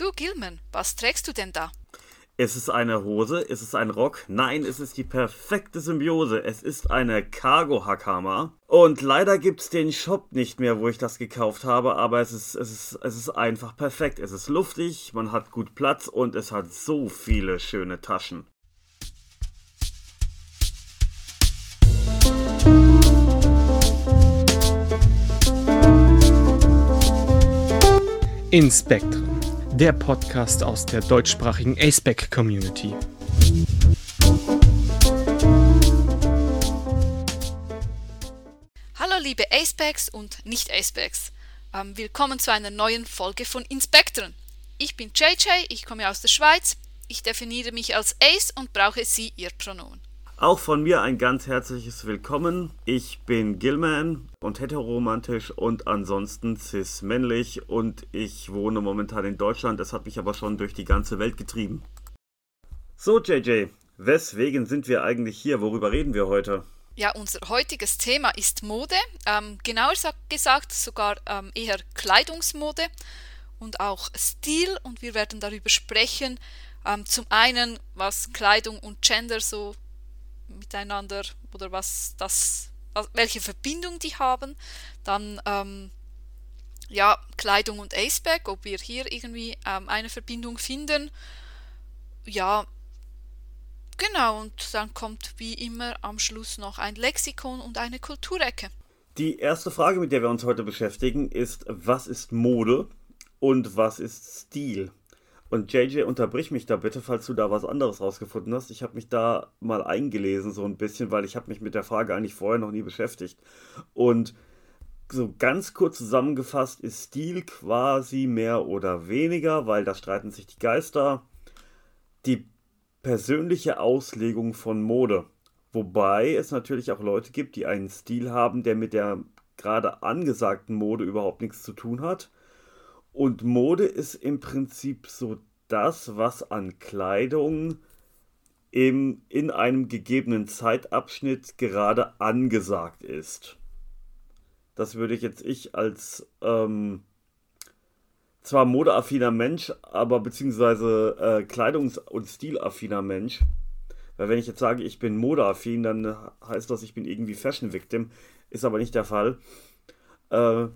Du, Gilman, was trägst du denn da? Ist es eine Hose? Ist es ein Rock? Nein, es ist die perfekte Symbiose. Es ist eine Cargo-Hackhammer. Und leider gibt es den Shop nicht mehr, wo ich das gekauft habe, aber es ist, es, ist, es ist einfach perfekt. Es ist luftig, man hat gut Platz und es hat so viele schöne Taschen. Inspektren der Podcast aus der deutschsprachigen aceback Community. Hallo liebe Acebacks und Nicht-Acebacks. Ähm, willkommen zu einer neuen Folge von Inspektoren. Ich bin JJ, ich komme aus der Schweiz. Ich definiere mich als Ace und brauche Sie Ihr Pronomen. Auch von mir ein ganz herzliches Willkommen. Ich bin Gilman und heteroromantisch und ansonsten cis-männlich und ich wohne momentan in Deutschland. Das hat mich aber schon durch die ganze Welt getrieben. So, JJ, weswegen sind wir eigentlich hier? Worüber reden wir heute? Ja, unser heutiges Thema ist Mode. Ähm, genauer gesagt sogar ähm, eher Kleidungsmode und auch Stil. Und wir werden darüber sprechen. Ähm, zum einen, was Kleidung und Gender so miteinander oder was das, welche Verbindung die haben. Dann ähm, ja, Kleidung und Aceback, ob wir hier irgendwie ähm, eine Verbindung finden. Ja, genau, und dann kommt wie immer am Schluss noch ein Lexikon und eine Kulturecke. Die erste Frage, mit der wir uns heute beschäftigen, ist, was ist Mode und was ist Stil? Und JJ, unterbrich mich da bitte, falls du da was anderes rausgefunden hast. Ich habe mich da mal eingelesen so ein bisschen, weil ich habe mich mit der Frage eigentlich vorher noch nie beschäftigt. Und so ganz kurz zusammengefasst ist Stil quasi mehr oder weniger, weil da streiten sich die Geister, die persönliche Auslegung von Mode. Wobei es natürlich auch Leute gibt, die einen Stil haben, der mit der gerade angesagten Mode überhaupt nichts zu tun hat und Mode ist im Prinzip so das, was an Kleidung im, in einem gegebenen Zeitabschnitt gerade angesagt ist. Das würde ich jetzt ich als ähm, zwar modeaffiner Mensch, aber beziehungsweise äh, kleidungs- und stilaffiner Mensch. Weil wenn ich jetzt sage, ich bin modeaffin, dann heißt das, ich bin irgendwie Fashion Victim. Ist aber nicht der Fall. Äh,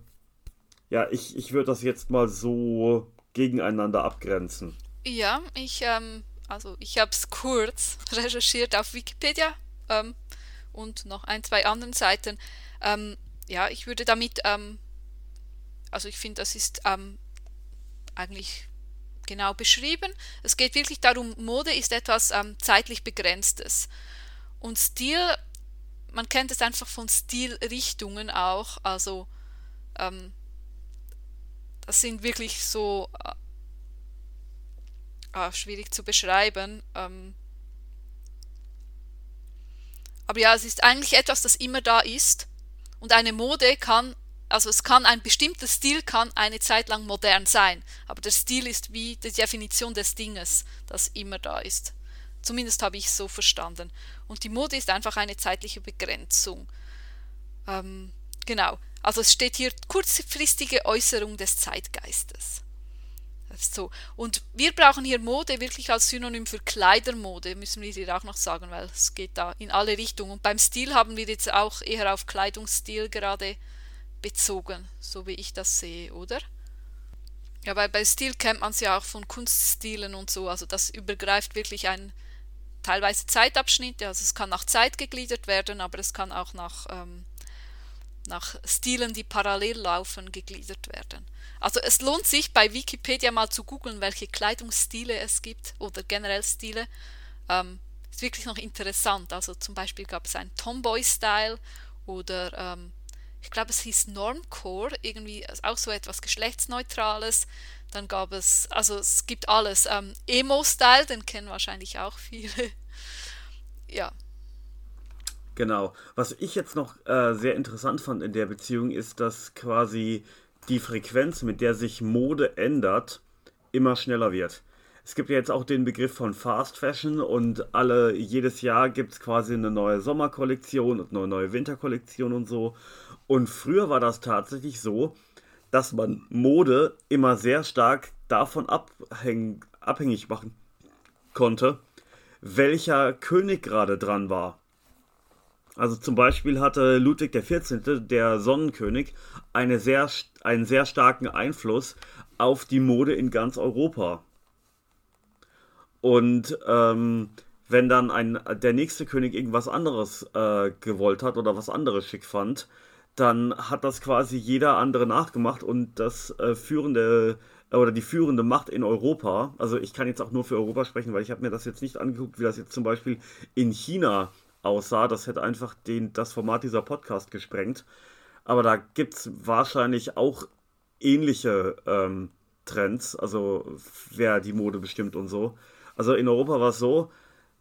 ja, ich, ich würde das jetzt mal so gegeneinander abgrenzen. Ja, ich, ähm, also ich habe es kurz recherchiert auf Wikipedia ähm, und noch ein, zwei anderen Seiten. Ähm, ja, ich würde damit, ähm, also ich finde, das ist ähm, eigentlich genau beschrieben. Es geht wirklich darum, Mode ist etwas ähm, zeitlich Begrenztes. Und Stil, man kennt es einfach von Stilrichtungen auch, also das sind wirklich so äh, ah, schwierig zu beschreiben. Ähm, aber ja, es ist eigentlich etwas, das immer da ist. Und eine Mode kann, also es kann ein bestimmter Stil kann eine Zeit lang modern sein. Aber der Stil ist wie die Definition des Dinges, das immer da ist. Zumindest habe ich es so verstanden. Und die Mode ist einfach eine zeitliche Begrenzung. Ähm, genau. Also es steht hier kurzfristige Äußerung des Zeitgeistes. So. Und wir brauchen hier Mode wirklich als Synonym für Kleidermode, müssen wir hier auch noch sagen, weil es geht da in alle Richtungen. Und beim Stil haben wir jetzt auch eher auf Kleidungsstil gerade bezogen, so wie ich das sehe, oder? Ja, weil bei Stil kennt man es ja auch von Kunststilen und so, also das übergreift wirklich ein teilweise Zeitabschnitte, also es kann nach Zeit gegliedert werden, aber es kann auch nach ähm, nach Stilen, die parallel laufen, gegliedert werden. Also es lohnt sich bei Wikipedia mal zu googeln, welche Kleidungsstile es gibt oder generell Stile. Ähm, ist wirklich noch interessant. Also zum Beispiel gab es einen Tomboy-Style oder ähm, ich glaube es hieß Normcore, irgendwie auch so etwas Geschlechtsneutrales. Dann gab es, also es gibt alles. Ähm, Emo-Style, den kennen wahrscheinlich auch viele. ja, Genau. Was ich jetzt noch äh, sehr interessant fand in der Beziehung ist, dass quasi die Frequenz, mit der sich Mode ändert, immer schneller wird. Es gibt ja jetzt auch den Begriff von Fast Fashion und alle jedes Jahr gibt es quasi eine neue Sommerkollektion und eine neue Winterkollektion und so. Und früher war das tatsächlich so, dass man Mode immer sehr stark davon abhäng, abhängig machen konnte, welcher König gerade dran war. Also zum Beispiel hatte Ludwig XIV., der Sonnenkönig, eine sehr, einen sehr starken Einfluss auf die Mode in ganz Europa. Und ähm, wenn dann ein, der nächste König irgendwas anderes äh, gewollt hat oder was anderes schick fand, dann hat das quasi jeder andere nachgemacht und das äh, führende äh, oder die führende Macht in Europa, also ich kann jetzt auch nur für Europa sprechen, weil ich habe mir das jetzt nicht angeguckt, wie das jetzt zum Beispiel in China aussah. Das hätte einfach den, das Format dieser Podcast gesprengt. Aber da gibt es wahrscheinlich auch ähnliche ähm, Trends, also wer die Mode bestimmt und so. Also in Europa war es so,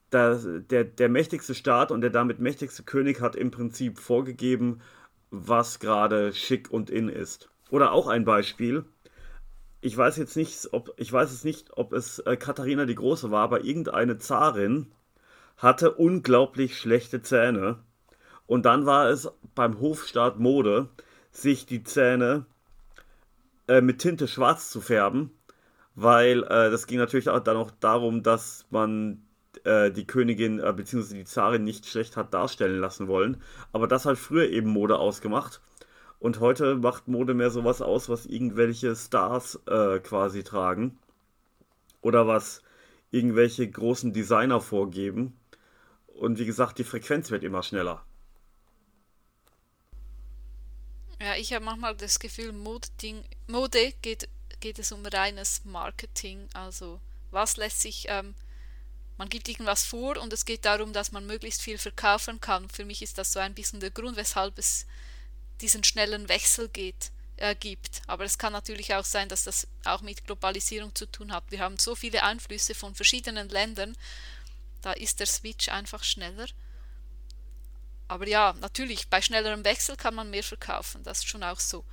dass der, der mächtigste Staat und der damit mächtigste König hat im Prinzip vorgegeben, was gerade schick und in ist. Oder auch ein Beispiel. Ich weiß jetzt nicht, ob ich weiß es nicht, ob es äh, Katharina die Große war, aber irgendeine Zarin hatte unglaublich schlechte Zähne. Und dann war es beim Hofstaat Mode, sich die Zähne äh, mit Tinte schwarz zu färben, weil äh, das ging natürlich auch dann auch darum, dass man äh, die Königin äh, bzw. die Zarin nicht schlecht hat darstellen lassen wollen. Aber das hat früher eben Mode ausgemacht. Und heute macht Mode mehr sowas aus, was irgendwelche Stars äh, quasi tragen. Oder was irgendwelche großen Designer vorgeben. Und wie gesagt, die Frequenz wird immer schneller. Ja, ich habe manchmal das Gefühl, Mode, Mode geht, geht es um reines Marketing. Also was lässt sich ähm, man gibt irgendwas vor und es geht darum, dass man möglichst viel verkaufen kann. Für mich ist das so ein bisschen der Grund, weshalb es diesen schnellen Wechsel geht, äh, gibt. Aber es kann natürlich auch sein, dass das auch mit Globalisierung zu tun hat. Wir haben so viele Einflüsse von verschiedenen Ländern, da ist der Switch einfach schneller. Aber ja, natürlich, bei schnellerem Wechsel kann man mehr verkaufen, das ist schon auch so.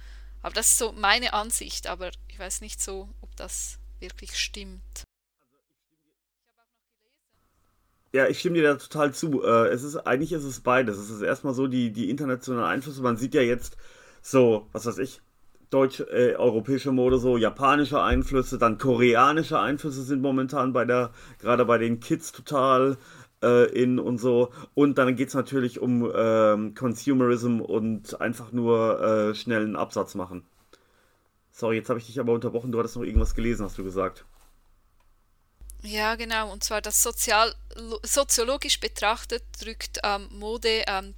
Aber das ist so meine Ansicht, aber ich weiß nicht so, ob das wirklich stimmt. Ja, ich stimme dir da total zu. Äh, es ist, eigentlich ist es beides. Es ist erstmal so die, die internationalen Einflüsse. Man sieht ja jetzt so, was weiß ich, deutsch, äh, europäische Mode, so japanische Einflüsse, dann koreanische Einflüsse sind momentan bei der, gerade bei den Kids total äh, in und so. Und dann geht es natürlich um ähm, Consumerism und einfach nur äh, schnellen Absatz machen. Sorry, jetzt habe ich dich aber unterbrochen. Du hattest noch irgendwas gelesen, hast du gesagt. Ja, genau. Und zwar das sozial, soziologisch betrachtet drückt ähm, Mode ähm,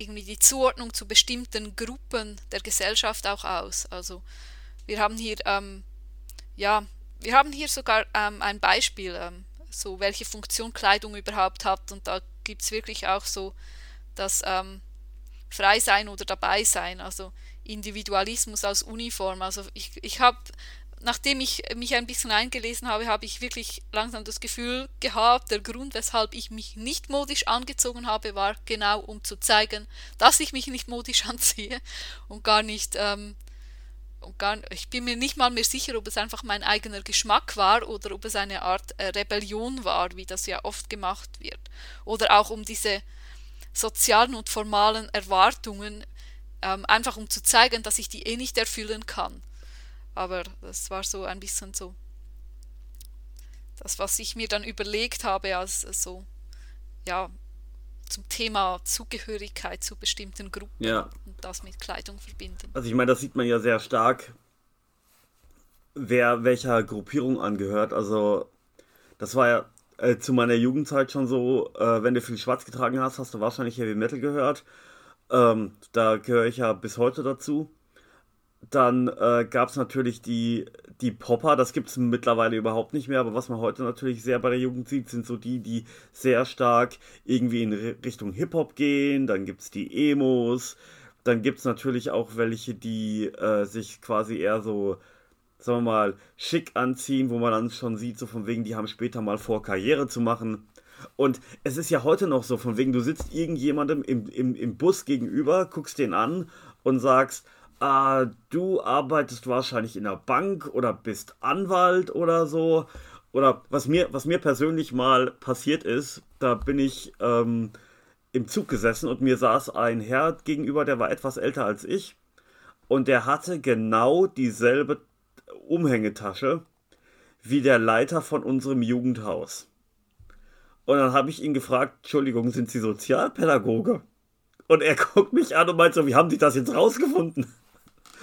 irgendwie die Zuordnung zu bestimmten Gruppen der Gesellschaft auch aus. Also wir haben hier ähm, ja, wir haben hier sogar ähm, ein Beispiel, ähm, so welche Funktion Kleidung überhaupt hat. Und da gibt es wirklich auch so das ähm, Frei sein oder dabei sein, also Individualismus als Uniform. Also ich, ich habe nachdem ich mich ein bisschen eingelesen habe, habe ich wirklich langsam das Gefühl gehabt, der Grund, weshalb ich mich nicht modisch angezogen habe, war genau um zu zeigen, dass ich mich nicht modisch anziehe und gar nicht, ähm, und gar, ich bin mir nicht mal mehr sicher, ob es einfach mein eigener Geschmack war oder ob es eine Art äh, Rebellion war, wie das ja oft gemacht wird. Oder auch um diese sozialen und formalen Erwartungen, ähm, einfach um zu zeigen, dass ich die eh nicht erfüllen kann. Aber das war so ein bisschen so das, was ich mir dann überlegt habe, als so, ja, zum Thema Zugehörigkeit zu bestimmten Gruppen ja. und das mit Kleidung verbinden. Also ich meine, das sieht man ja sehr stark, wer welcher Gruppierung angehört. Also das war ja äh, zu meiner Jugendzeit schon so, äh, wenn du viel Schwarz getragen hast, hast du wahrscheinlich Heavy Metal gehört. Ähm, da gehöre ich ja bis heute dazu. Dann äh, gab es natürlich die, die Popper, das gibt es mittlerweile überhaupt nicht mehr, aber was man heute natürlich sehr bei der Jugend sieht, sind so die, die sehr stark irgendwie in Richtung Hip-Hop gehen. Dann gibt es die Emos. Dann gibt es natürlich auch welche, die äh, sich quasi eher so, sagen wir mal, schick anziehen, wo man dann schon sieht, so von wegen, die haben später mal vor, Karriere zu machen. Und es ist ja heute noch so, von wegen, du sitzt irgendjemandem im, im, im Bus gegenüber, guckst den an und sagst, äh, du arbeitest wahrscheinlich in der Bank oder bist Anwalt oder so. Oder was mir, was mir persönlich mal passiert ist, da bin ich ähm, im Zug gesessen und mir saß ein Herr gegenüber, der war etwas älter als ich. Und der hatte genau dieselbe Umhängetasche wie der Leiter von unserem Jugendhaus. Und dann habe ich ihn gefragt, Entschuldigung, sind Sie Sozialpädagoge? Und er guckt mich an und meint so, wie haben Sie das jetzt rausgefunden?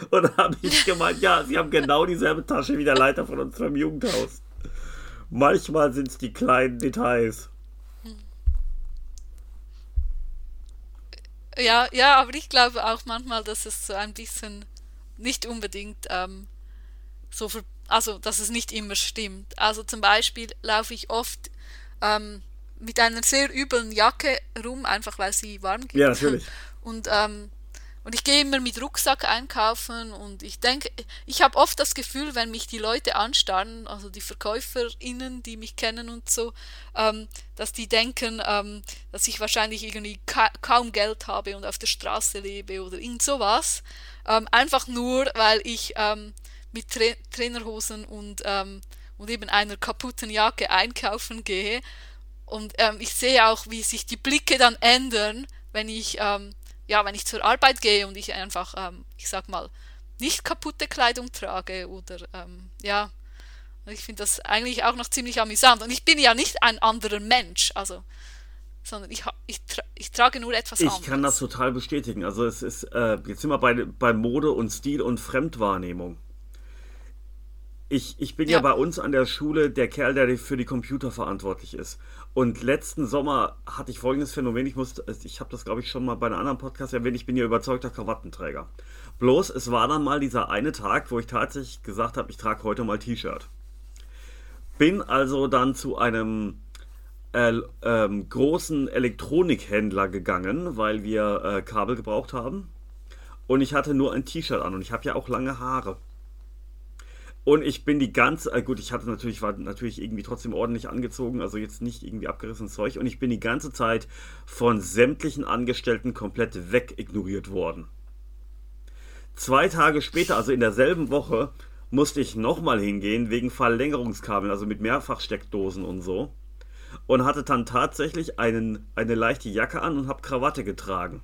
Und dann habe ich gemeint, ja, Sie haben genau dieselbe Tasche wie der Leiter von unserem Jugendhaus. Manchmal sind es die kleinen Details. Ja, ja, aber ich glaube auch manchmal, dass es so ein bisschen nicht unbedingt ähm, so, ver also dass es nicht immer stimmt. Also zum Beispiel laufe ich oft ähm, mit einer sehr üblen Jacke rum, einfach weil sie warm geht. Ja, natürlich. Und, ähm, und ich gehe immer mit Rucksack einkaufen und ich denke, ich habe oft das Gefühl, wenn mich die Leute anstarren, also die VerkäuferInnen, die mich kennen und so, ähm, dass die denken, ähm, dass ich wahrscheinlich irgendwie ka kaum Geld habe und auf der Straße lebe oder irgend sowas. Ähm, einfach nur, weil ich ähm, mit Tra Trainerhosen und, ähm, und eben einer kaputten Jacke einkaufen gehe und ähm, ich sehe auch, wie sich die Blicke dann ändern, wenn ich, ähm, ja, wenn ich zur Arbeit gehe und ich einfach, ähm, ich sag mal, nicht kaputte Kleidung trage oder ähm, ja, ich finde das eigentlich auch noch ziemlich amüsant. Und ich bin ja nicht ein anderer Mensch, also, sondern ich, ich, tra ich trage nur etwas ich anderes. Ich kann das total bestätigen. Also es ist, äh, jetzt sind wir bei, bei Mode und Stil und Fremdwahrnehmung. Ich, ich bin ja. ja bei uns an der Schule der Kerl, der für die Computer verantwortlich ist. Und letzten Sommer hatte ich folgendes Phänomen. Ich musste, ich habe das glaube ich schon mal bei einem anderen Podcast erwähnt. Ich bin ja überzeugter Krawattenträger. Bloß, es war dann mal dieser eine Tag, wo ich tatsächlich gesagt habe, ich trage heute mal T-Shirt. Bin also dann zu einem äh, ähm, großen Elektronikhändler gegangen, weil wir äh, Kabel gebraucht haben. Und ich hatte nur ein T-Shirt an und ich habe ja auch lange Haare. Und ich bin die ganze, äh gut, ich hatte natürlich, war natürlich irgendwie trotzdem ordentlich angezogen, also jetzt nicht irgendwie abgerissenes Zeug. Und ich bin die ganze Zeit von sämtlichen Angestellten komplett wegignoriert worden. Zwei Tage später, also in derselben Woche, musste ich nochmal hingehen wegen Verlängerungskabeln, also mit Mehrfachsteckdosen und so. Und hatte dann tatsächlich einen, eine leichte Jacke an und habe Krawatte getragen.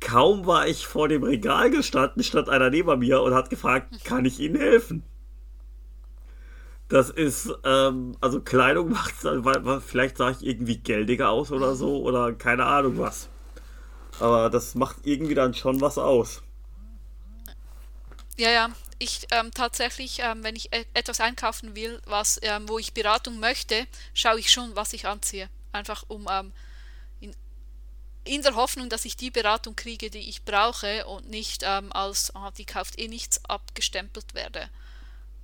Kaum war ich vor dem Regal gestanden, stand einer neben mir und hat gefragt, kann ich Ihnen helfen? Das ist, ähm, also Kleidung macht vielleicht sah ich irgendwie geldiger aus oder so oder keine Ahnung was. Aber das macht irgendwie dann schon was aus. Ja, ja. Ich ähm, tatsächlich, ähm, wenn ich e etwas einkaufen will, was, ähm, wo ich Beratung möchte, schaue ich schon, was ich anziehe. Einfach um ähm, in der Hoffnung, dass ich die Beratung kriege, die ich brauche und nicht ähm, als, oh, die kauft eh nichts, abgestempelt werde.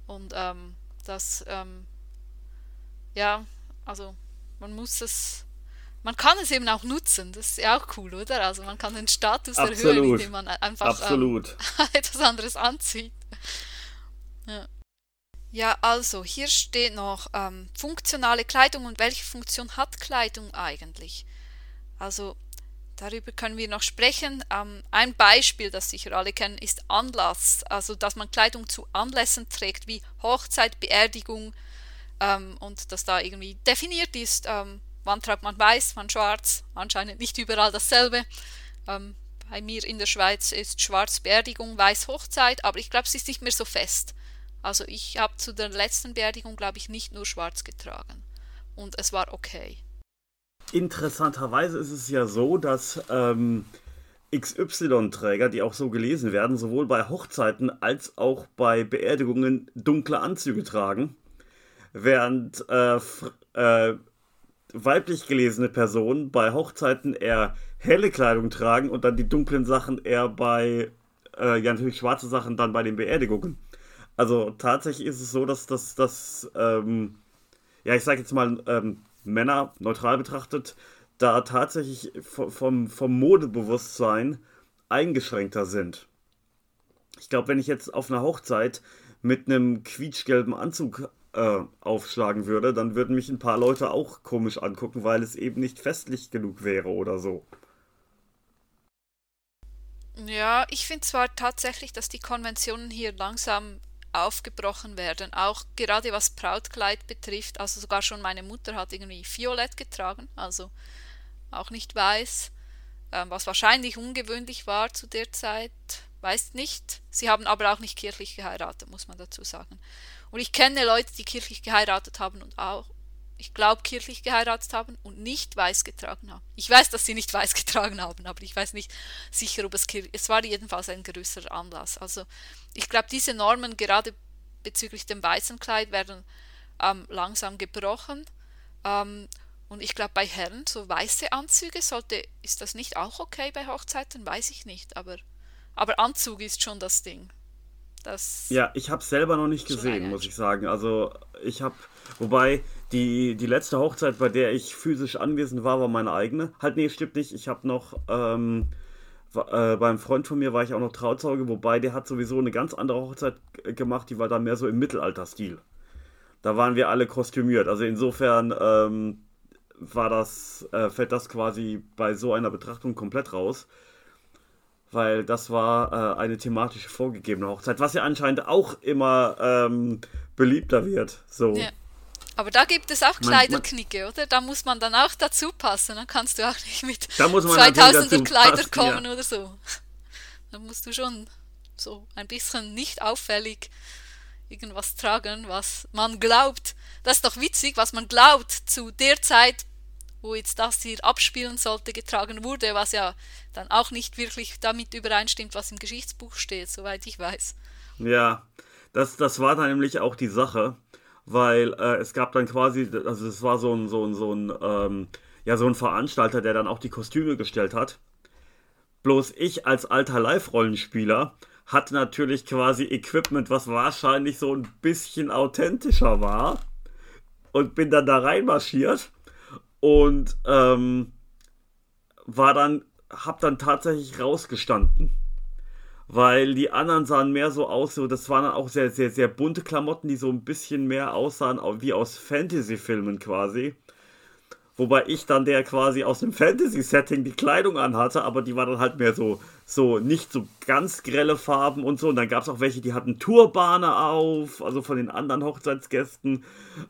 Und ähm, das, ähm, ja, also man muss es, man kann es eben auch nutzen, das ist ja auch cool, oder? Also man kann den Status Absolut. erhöhen, indem man einfach ähm, etwas anderes anzieht. Ja. Ja, also hier steht noch ähm, funktionale Kleidung und welche Funktion hat Kleidung eigentlich? Also Darüber können wir noch sprechen. Ähm, ein Beispiel, das sicher alle kennen, ist Anlass. Also, dass man Kleidung zu Anlässen trägt, wie Hochzeit, Beerdigung ähm, und dass da irgendwie definiert ist, ähm, wann tragt man weiß, wann schwarz. Anscheinend nicht überall dasselbe. Ähm, bei mir in der Schweiz ist schwarz Beerdigung, weiß Hochzeit, aber ich glaube, es ist nicht mehr so fest. Also, ich habe zu der letzten Beerdigung, glaube ich, nicht nur schwarz getragen. Und es war okay. Interessanterweise ist es ja so, dass ähm, XY-Träger, die auch so gelesen werden, sowohl bei Hochzeiten als auch bei Beerdigungen dunkle Anzüge tragen, während äh, äh, weiblich gelesene Personen bei Hochzeiten eher helle Kleidung tragen und dann die dunklen Sachen eher bei, äh, ja natürlich schwarze Sachen dann bei den Beerdigungen. Also tatsächlich ist es so, dass das, ähm, ja ich sag jetzt mal, ähm, Männer neutral betrachtet, da tatsächlich vom, vom Modebewusstsein eingeschränkter sind. Ich glaube, wenn ich jetzt auf einer Hochzeit mit einem quietschgelben Anzug äh, aufschlagen würde, dann würden mich ein paar Leute auch komisch angucken, weil es eben nicht festlich genug wäre oder so. Ja, ich finde zwar tatsächlich, dass die Konventionen hier langsam aufgebrochen werden. Auch gerade was Brautkleid betrifft, also sogar schon meine Mutter hat irgendwie violett getragen, also auch nicht weiß, ähm, was wahrscheinlich ungewöhnlich war zu der Zeit. weiß nicht. Sie haben aber auch nicht kirchlich geheiratet, muss man dazu sagen. Und ich kenne Leute, die kirchlich geheiratet haben und auch, ich glaube, kirchlich geheiratet haben und nicht weiß getragen haben. Ich weiß, dass sie nicht weiß getragen haben, aber ich weiß nicht sicher, ob es kirchlich Es war jedenfalls ein größerer Anlass. Also ich glaube, diese Normen gerade bezüglich dem weißen Kleid werden ähm, langsam gebrochen. Ähm, und ich glaube, bei Herren, so weiße Anzüge, sollte, ist das nicht auch okay bei Hochzeiten? Weiß ich nicht, aber, aber Anzug ist schon das Ding. Das ja, ich habe es selber noch nicht gesehen, muss ich sagen. Also ich habe, wobei die, die letzte Hochzeit, bei der ich physisch anwesend war, war meine eigene. Halt, nee, stimmt nicht. Ich habe noch ähm, äh, beim Freund von mir war ich auch noch Trauzeuge, wobei der hat sowieso eine ganz andere Hochzeit gemacht, die war dann mehr so im Mittelalterstil. Da waren wir alle kostümiert. Also insofern ähm, war das, äh, fällt das quasi bei so einer Betrachtung komplett raus weil das war äh, eine thematisch vorgegebene Hochzeit, was ja anscheinend auch immer ähm, beliebter wird. So. Ja. Aber da gibt es auch Kleiderknicke, oder? Da muss man dann auch dazu passen. Dann kannst du auch nicht mit 2000er Kleider kommen ja. oder so. Da musst du schon so ein bisschen nicht auffällig irgendwas tragen, was man glaubt. Das ist doch witzig, was man glaubt zu der Zeit wo jetzt das hier abspielen sollte, getragen wurde, was ja dann auch nicht wirklich damit übereinstimmt, was im Geschichtsbuch steht, soweit ich weiß. Ja, das, das war dann nämlich auch die Sache, weil äh, es gab dann quasi, also es war so ein, so ein, so ein, ähm, ja, so ein Veranstalter, der dann auch die Kostüme gestellt hat. Bloß ich als alter Live-Rollenspieler hatte natürlich quasi Equipment, was wahrscheinlich so ein bisschen authentischer war. Und bin dann da reinmarschiert und ähm, war dann, hab dann tatsächlich rausgestanden. Weil die anderen sahen mehr so aus, so, das waren dann auch sehr, sehr, sehr bunte Klamotten, die so ein bisschen mehr aussahen wie aus Fantasy-Filmen quasi. Wobei ich dann der quasi aus dem Fantasy-Setting die Kleidung anhatte, aber die war dann halt mehr so, so nicht so ganz grelle Farben und so. Und dann gab es auch welche, die hatten Turbane auf, also von den anderen Hochzeitsgästen.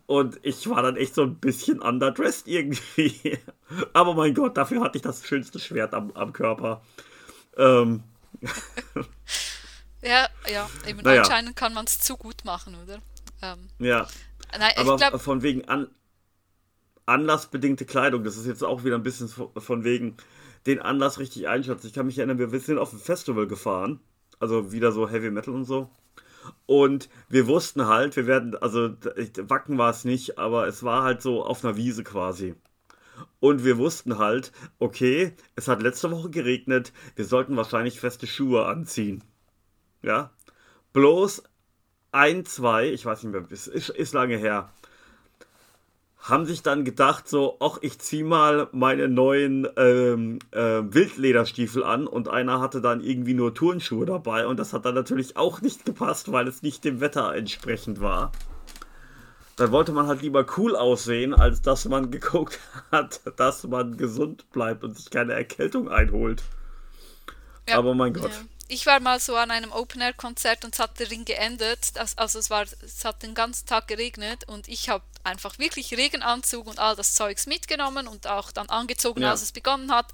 Und ich war dann echt so ein bisschen underdressed irgendwie. aber mein Gott, dafür hatte ich das schönste Schwert am, am Körper. Ähm. ja, ja, eben naja. anscheinend kann man es zu gut machen, oder? Ähm. Ja. Nein, aber glaub, von wegen an anlassbedingte Kleidung, das ist jetzt auch wieder ein bisschen von wegen den Anlass richtig einschätzen. Ich kann mich erinnern, wir sind auf ein Festival gefahren, also wieder so Heavy Metal und so. Und wir wussten halt, wir werden, also Wacken war es nicht, aber es war halt so auf einer Wiese quasi. Und wir wussten halt, okay, es hat letzte Woche geregnet, wir sollten wahrscheinlich feste Schuhe anziehen. Ja. Bloß ein, zwei, ich weiß nicht mehr, ist, ist lange her, haben sich dann gedacht, so, ach, ich zieh mal meine neuen ähm, äh, Wildlederstiefel an und einer hatte dann irgendwie nur Turnschuhe dabei und das hat dann natürlich auch nicht gepasst, weil es nicht dem Wetter entsprechend war. Dann wollte man halt lieber cool aussehen, als dass man geguckt hat, dass man gesund bleibt und sich keine Erkältung einholt. Ja, Aber mein Gott. Ja ich war mal so an einem Open-Air-Konzert und es hat der Ring geendet. Also es, war, es hat den ganzen Tag geregnet und ich habe einfach wirklich Regenanzug und all das Zeugs mitgenommen und auch dann angezogen, ja. als es begonnen hat.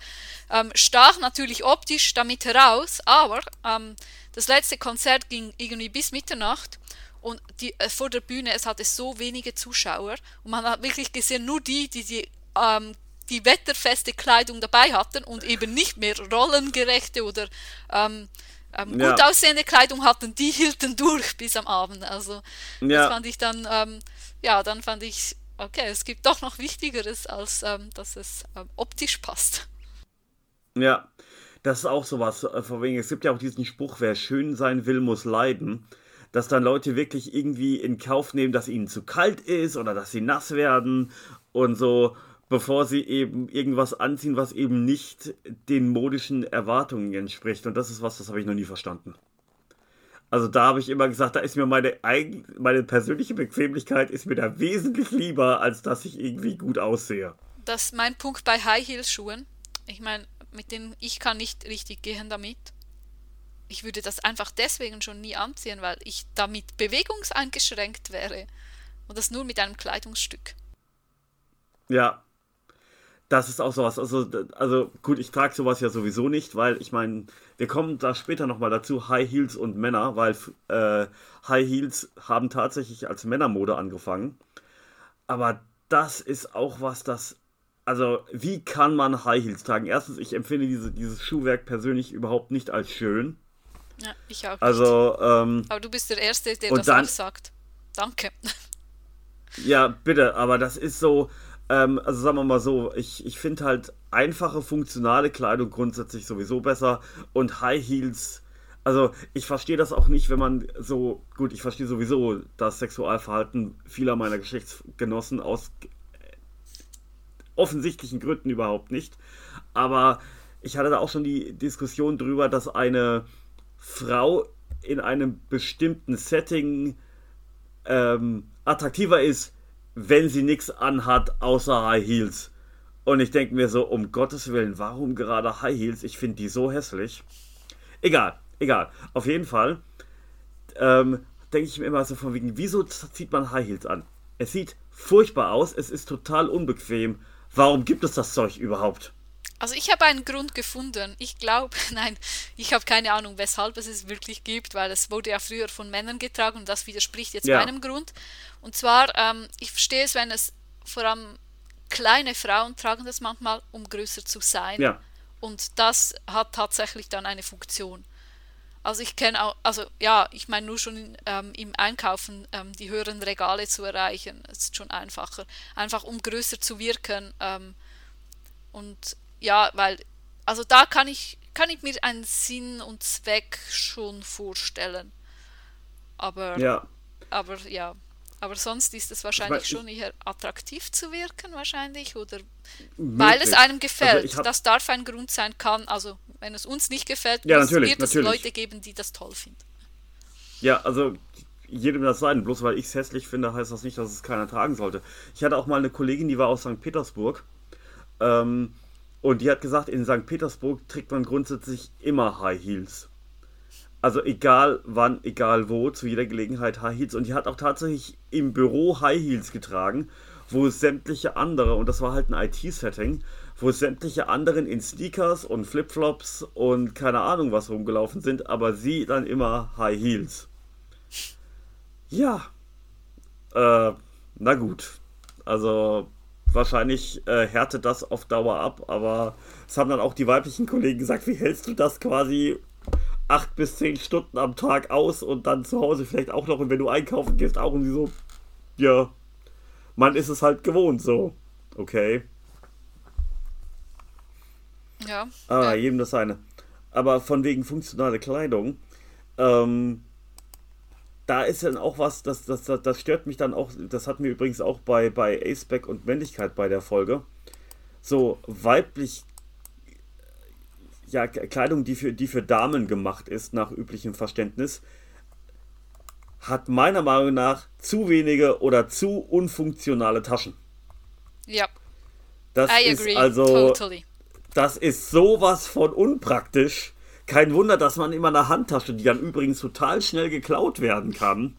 Ähm, stach natürlich optisch damit heraus, aber ähm, das letzte Konzert ging irgendwie bis Mitternacht und die, äh, vor der Bühne, es hatte so wenige Zuschauer und man hat wirklich gesehen, nur die, die die ähm, die wetterfeste Kleidung dabei hatten und eben nicht mehr rollengerechte oder ähm, ähm, ja. gut aussehende Kleidung hatten, die hielten durch bis am Abend. Also ja. das fand ich dann, ähm, ja, dann fand ich, okay, es gibt doch noch Wichtigeres, als ähm, dass es ähm, optisch passt. Ja, das ist auch sowas, äh, von wegen, es gibt ja auch diesen Spruch, wer schön sein will, muss leiden. Dass dann Leute wirklich irgendwie in Kauf nehmen, dass ihnen zu kalt ist oder dass sie nass werden und so bevor sie eben irgendwas anziehen, was eben nicht den modischen Erwartungen entspricht. Und das ist was, das habe ich noch nie verstanden. Also da habe ich immer gesagt, da ist mir meine, eigen, meine persönliche Bequemlichkeit ist mir da wesentlich lieber, als dass ich irgendwie gut aussehe. Das ist mein Punkt bei High Heels Schuhen. Ich meine, mit denen ich kann nicht richtig gehen damit. Ich würde das einfach deswegen schon nie anziehen, weil ich damit bewegungseingeschränkt wäre. Und das nur mit einem Kleidungsstück. Ja, Das ist auch sowas. Also, also gut, ich trage sowas ja sowieso nicht, weil ich meine, wir kommen da später nochmal dazu, High Heels und Männer, weil äh, High Heels haben tatsächlich als Männermode angefangen. Aber das ist auch was, das. Also, wie kann man High Heels tragen? Erstens, ich empfinde diese, dieses Schuhwerk persönlich überhaupt nicht als schön. Ja, ich auch. Also, ähm, aber du bist der Erste, der das dann- auch sagt. Danke. Ja, bitte, aber das ist so, ähm, also sagen wir mal so, ich, ich finde halt einfache, funktionale Kleidung grundsätzlich sowieso besser und High Heels, also ich verstehe das auch nicht, wenn man so, gut, ich verstehe sowieso das Sexualverhalten vieler meiner Geschlechtsgenossen aus offensichtlichen Gründen überhaupt nicht, aber ich hatte da auch schon die Diskussion drüber, dass eine Frau in einem bestimmten Setting ähm, attraktiver ist, wenn sie nichts anhat außer High Heels. Und ich denke mir so, um Gottes Willen, warum gerade High Heels? Ich finde die so hässlich. Egal, egal. Auf jeden Fall ähm, denke ich mir immer so von wegen, wieso zieht man High Heels an? Es sieht furchtbar aus, es ist total unbequem. Warum gibt es das Zeug überhaupt? Also ich habe einen Grund gefunden. Ich glaube, nein, ich habe keine Ahnung, weshalb es es wirklich gibt, weil es wurde ja früher von Männern getragen und das widerspricht jetzt Ja. meinem Grund. Und zwar, ähm, ich verstehe es, wenn es vor allem kleine Frauen tragen das manchmal, um größer zu sein. Ja, Und das hat tatsächlich dann eine Funktion. Also ich kenne auch, also ja, ich meine nur schon ähm, im Einkaufen ähm, die höheren Regale zu erreichen, ist schon einfacher. Einfach um größer zu wirken. Ähm, und ja, weil, also da kann ich, kann ich mir einen Sinn und Zweck schon vorstellen. Aber ja. aber ja, aber sonst ist es wahrscheinlich ich- schon eher attraktiv zu wirken, wahrscheinlich, oder weil es möglich. einem gefällt. Also ich hab- das darf ein Grund sein, kann, also wenn es uns nicht gefällt, Ja, natürlich, wird es natürlich. Leute geben, die das toll finden. Ja, also jedem das sein. Bloß weil ich es hässlich finde, heißt das nicht, dass es keiner tragen sollte. Ich hatte auch mal eine Kollegin, die war aus St. Petersburg. Ähm, und die hat gesagt, in St. Petersburg trägt man grundsätzlich immer High Heels. Also egal wann, egal wo, zu jeder Gelegenheit High Heels. Und die hat auch tatsächlich im Büro High Heels getragen, wo sämtliche andere, und das war halt ein IT-Setting, wo sämtliche anderen in Sneakers und Flipflops und keine Ahnung was rumgelaufen sind, aber sie dann immer High Heels. Ja. Äh, na gut. Also wahrscheinlich äh, härtet das auf Dauer ab, aber es haben dann auch die weiblichen Kollegen gesagt, wie hältst du das quasi acht bis zehn Stunden am Tag aus und dann zu Hause vielleicht auch noch und wenn du einkaufen gehst auch und sie so, ja, man ist es halt gewohnt so. Okay. Ja. Ah, ja. jedem das seine. Aber von wegen funktionale Kleidung, ähm, da ist dann auch was, das, das, das, das stört mich dann auch, das hatten wir übrigens auch bei, bei Aceback und Männlichkeit bei der Folge. So weiblich, ja, Kleidung, die für, die für Damen gemacht ist, nach üblichem Verständnis, hat meiner Meinung nach zu wenige oder zu unfunktionale Taschen. ja, Das I ist agree, also totally. das ist sowas von unpraktisch. Kein Wunder, dass man immer eine Handtasche, die dann übrigens total schnell geklaut werden kann,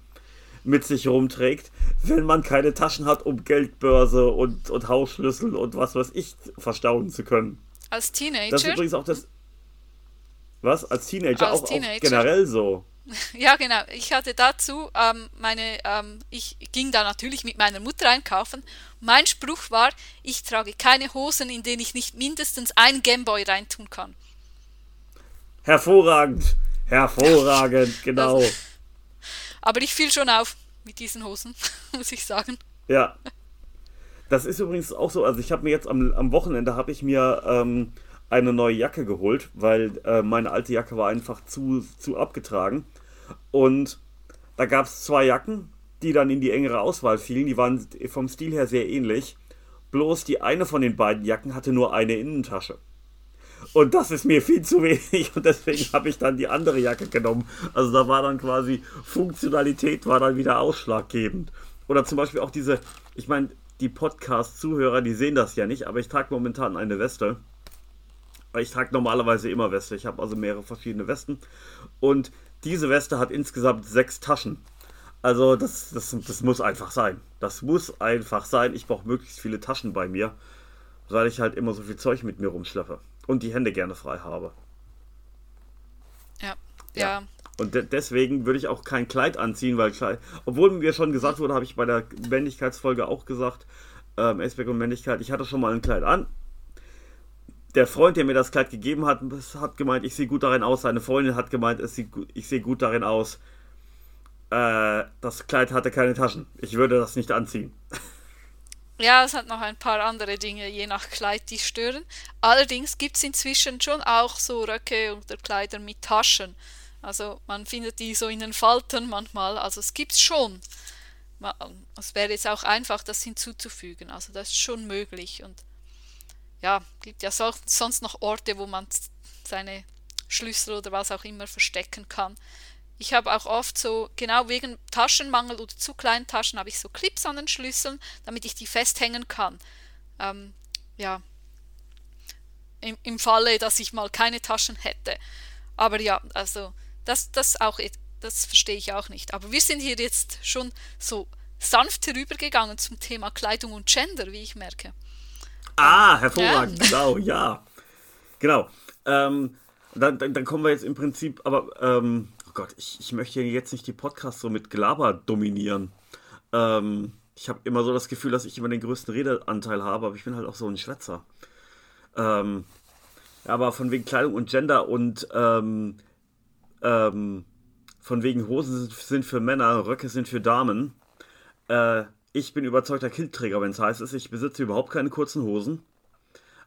mit sich rumträgt, wenn man keine Taschen hat, um Geldbörse und, und Hausschlüssel und was weiß ich verstauen zu können. Als Das ist Teenager, übrigens auch das. Was? Als Teenager, Als auch, Teenager? auch generell so. ja genau, ich hatte dazu ähm, meine, ähm, ich ging da natürlich mit meiner Mutter einkaufen. Mein Spruch war, ich trage keine Hosen, in denen ich nicht mindestens ein Gameboy reintun kann. Hervorragend. Hervorragend, genau. Aber ich fiel schon auf mit diesen Hosen, muss ich sagen. Ja. Das ist übrigens auch so, also ich habe mir jetzt am, am Wochenende habe ich mir ähm, eine neue Jacke geholt, weil äh, meine alte Jacke war einfach zu, zu abgetragen. Und da gab es zwei Jacken, die dann in die engere Auswahl fielen. Die waren vom Stil her sehr ähnlich. Bloß die eine von den beiden Jacken hatte nur eine Innentasche. Und das ist mir viel zu wenig und deswegen habe ich dann die andere Jacke genommen. Also da war dann quasi Funktionalität war dann wieder ausschlaggebend. Oder zum Beispiel auch diese, ich meine, die Podcast-Zuhörer, die sehen das ja nicht, aber ich trage momentan eine Weste. Ich trage normalerweise immer Weste. Ich habe also mehrere verschiedene Westen. Und diese Weste hat insgesamt sechs Taschen. Also das, das, das muss einfach sein. Das muss einfach sein. Ich brauche möglichst viele Taschen bei mir. Weil ich halt immer so viel Zeug mit mir rumschleppe und die Hände gerne frei habe. Ja, ja. ja. Und de deswegen würde ich auch kein Kleid anziehen, weil Kleid, obwohl mir schon gesagt wurde, habe ich bei der Männlichkeitsfolge auch gesagt, ähm, Aspect und Männlichkeit, ich hatte schon mal ein Kleid an. Der Freund, der mir das Kleid gegeben hat, hat gemeint, ich sehe gut darin aus. Seine Freundin hat gemeint, ich sehe gut darin aus. Äh, das Kleid hatte keine Taschen. Ich würde das nicht anziehen. Ja, es hat noch ein paar andere Dinge, je nach Kleid, die stören. Allerdings gibt es inzwischen schon auch so Röcke oder Kleider mit Taschen. Also man findet die so in den Falten manchmal. Also es gibt es schon. Es wäre jetzt auch einfach, das hinzuzufügen. Also das ist schon möglich. Und ja, gibt ja so, sonst noch Orte, wo man seine Schlüssel oder was auch immer verstecken kann. Ich habe auch oft so, genau wegen Taschenmangel oder zu kleinen Taschen, habe ich so Clips an den Schlüsseln, damit ich die festhängen kann. Ähm, ja, im, im Falle, dass ich mal keine Taschen hätte. Aber ja, also das, das auch, das verstehe ich auch nicht. Aber wir sind hier jetzt schon so sanft herübergegangen zum Thema Kleidung und Gender, wie ich merke. Ah, hervorragend, ja. genau, ja. Genau. Ähm, dann, dann, dann, kommen wir jetzt im Prinzip, aber ähm, Gott, ich, ich möchte jetzt nicht die Podcasts so mit Gelaber dominieren. Ähm, ich habe immer so das Gefühl, dass ich immer den größten Redeanteil habe, aber ich bin halt auch so ein Schwätzer. Ähm, aber von wegen Kleidung und Gender und ähm, ähm, von wegen Hosen sind für Männer, Röcke sind für Damen. Äh, ich bin überzeugter Kiltträger, wenn es heißt ist, ich besitze überhaupt keine kurzen Hosen.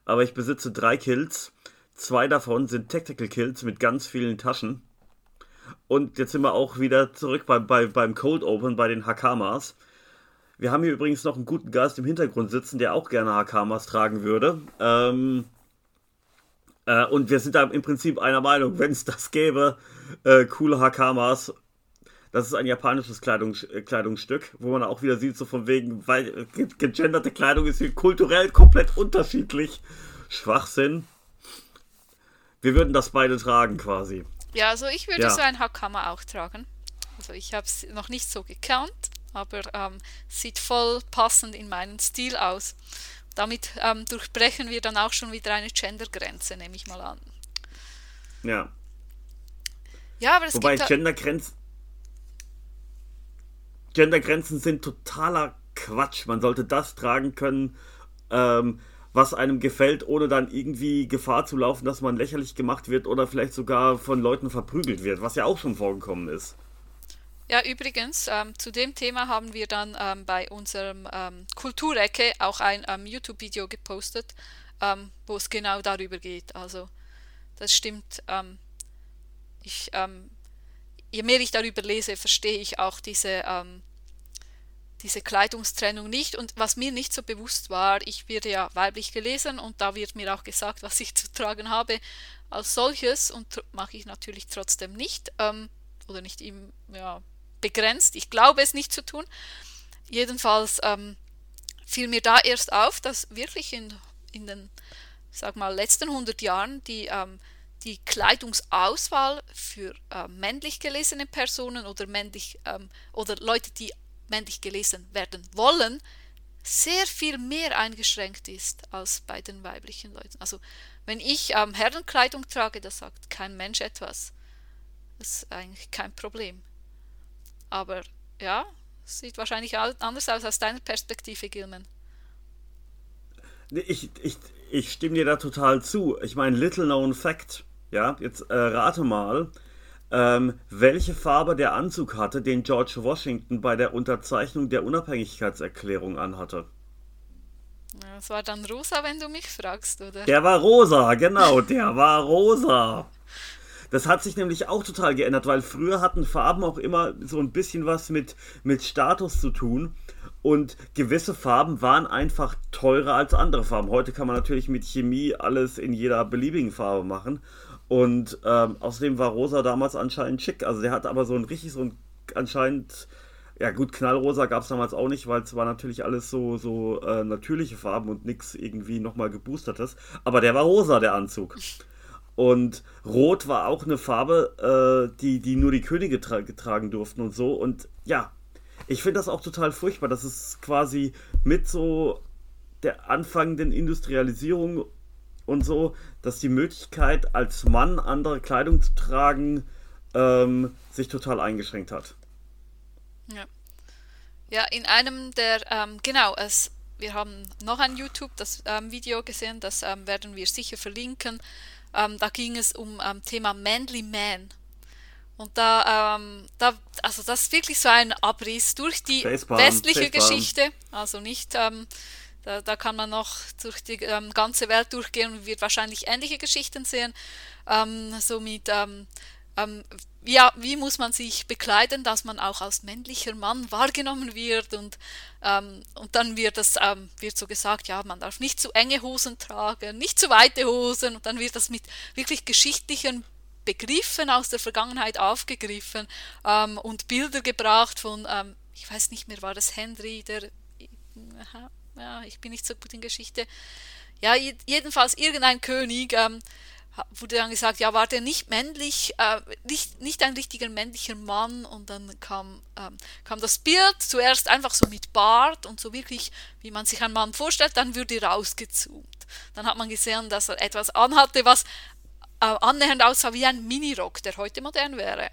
Aber ich besitze drei Kills. Zwei davon sind Tactical Kills mit ganz vielen Taschen. Und jetzt sind wir auch wieder zurück bei, bei, beim Cold Open, bei den Hakamas. Wir haben hier übrigens noch einen guten Geist im Hintergrund sitzen, der auch gerne Hakamas tragen würde. Ähm, äh, und wir sind da im Prinzip einer Meinung, wenn es das gäbe, äh, coole Hakamas. Das ist ein japanisches Kleidung, äh, Kleidungsstück, wo man auch wieder sieht, so von wegen, weil gegenderte Kleidung ist hier kulturell komplett unterschiedlich. Schwachsinn. Wir würden das beide tragen quasi. Ja, also ich würde ja. so ein Hakama auch tragen. Also ich habe es noch nicht so gekannt, aber ähm, sieht voll passend in meinen Stil aus. Damit ähm, durchbrechen wir dann auch schon wieder eine Gendergrenze, nehme ich mal an. Ja. Ja, aber es Wobei gibt Gendergrenzen Gendergrenzen sind totaler Quatsch. Man sollte das tragen können, ähm, was einem gefällt, ohne dann irgendwie Gefahr zu laufen, dass man lächerlich gemacht wird oder vielleicht sogar von Leuten verprügelt wird, was ja auch schon vorgekommen ist. Ja, übrigens, ähm, zu dem Thema haben wir dann ähm, bei unserem ähm, Kulturecke auch ein ähm, YouTube-Video gepostet, ähm, wo es genau darüber geht. Also, das stimmt. Ähm, ich, je mehr ich darüber lese, verstehe ich auch diese diese Kleidungstrennung nicht. Und was mir nicht so bewusst war, ich werde ja weiblich gelesen und da wird mir auch gesagt, was ich zu tragen habe als solches und mache ich natürlich trotzdem nicht ähm, oder nicht im, ja, begrenzt. Ich glaube es nicht zu tun. Jedenfalls ähm, fiel mir da erst auf, dass wirklich in, in den sag mal, letzten 100 Jahren die, ähm, die Kleidungsauswahl für äh, männlich gelesene Personen oder männlich ähm, oder Leute, die männlich gelesen werden wollen, sehr viel mehr eingeschränkt ist als bei den weiblichen Leuten. Also wenn ich ähm, Herrenkleidung trage, da sagt kein Mensch etwas. Das ist eigentlich kein Problem. Aber ja, sieht wahrscheinlich anders aus aus deiner Perspektive, Gilman. Ich, ich, ich stimme dir da total zu. Ich meine, little known fact. Ja, jetzt äh, rate mal, ähm, welche Farbe der Anzug hatte, den George Washington bei der Unterzeichnung der Unabhängigkeitserklärung anhatte. Das war dann rosa, wenn du mich fragst, oder? Der war rosa, genau, der war rosa. Das hat sich nämlich auch total geändert, weil früher hatten Farben auch immer so ein bisschen was mit, mit Status zu tun. Und gewisse Farben waren einfach teurer als andere Farben. Heute kann man natürlich mit Chemie alles in jeder beliebigen Farbe machen. Und ähm, außerdem war Rosa damals anscheinend schick. Also der hat aber so ein richtig so ein anscheinend, ja gut, Knallrosa gab es damals auch nicht, weil es war natürlich alles so, so äh, natürliche Farben und nichts irgendwie nochmal geboostertes. Aber der war rosa, der Anzug. Und Rot war auch eine Farbe, äh, die, die nur die Könige tra getragen durften und so. Und ja, ich finde das auch total furchtbar, dass es quasi mit so der anfangenden Industrialisierung und so, dass die Möglichkeit, als Mann andere Kleidung zu tragen, ähm, sich total eingeschränkt hat. Ja. Ja, in einem der, ähm, genau, es, wir haben noch ein YouTube, das ähm, Video gesehen, das ähm, werden wir sicher verlinken. Ähm, da ging es um ähm, Thema Manly Man. Und da, ähm, da, also das ist wirklich so ein Abriss durch die Facepalm, westliche Facepalm. Geschichte. Also nicht, ähm, da, da kann man noch durch die ähm, ganze Welt durchgehen und wird wahrscheinlich ähnliche Geschichten sehen. Ähm, so mit, ähm, ähm, ja, wie muss man sich bekleiden, dass man auch als männlicher Mann wahrgenommen wird und, ähm, und dann wird das ähm, wird so gesagt, ja, man darf nicht zu enge Hosen tragen, nicht zu weite Hosen und dann wird das mit wirklich geschichtlichen Begriffen aus der Vergangenheit aufgegriffen und Bilder gebracht von, ich weiß nicht mehr, war das Henry, der, ja, ich bin nicht so gut in Geschichte, ja, jedenfalls irgendein König, ähm, wurde dann gesagt, ja, war der nicht männlich, äh, nicht, nicht ein richtiger männlicher Mann und dann kam, ähm, kam das Bild zuerst einfach so mit Bart und so wirklich, wie man sich einen Mann vorstellt, dann würde rausgezoomt. Dann hat man gesehen, dass er etwas anhatte, was äh, annähernd aussah wie ein Minirock, der heute modern wäre.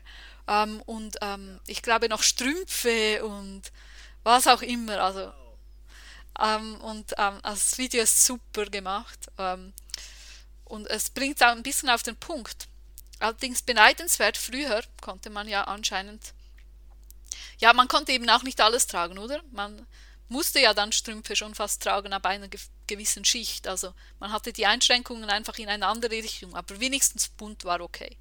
Ähm, und ähm, ich glaube noch Strümpfe und was auch immer. Also, ähm, und ähm, also das Video ist super gemacht. Ähm, und es bringt es auch ein bisschen auf den Punkt. Allerdings beneidenswert, früher konnte man ja anscheinend, ja, man konnte eben auch nicht alles tragen, oder? Man musste ja dann Strümpfe schon fast tragen ab einer gewissen Schicht. Also man hatte die Einschränkungen einfach in eine andere Richtung, aber wenigstens bunt war okay.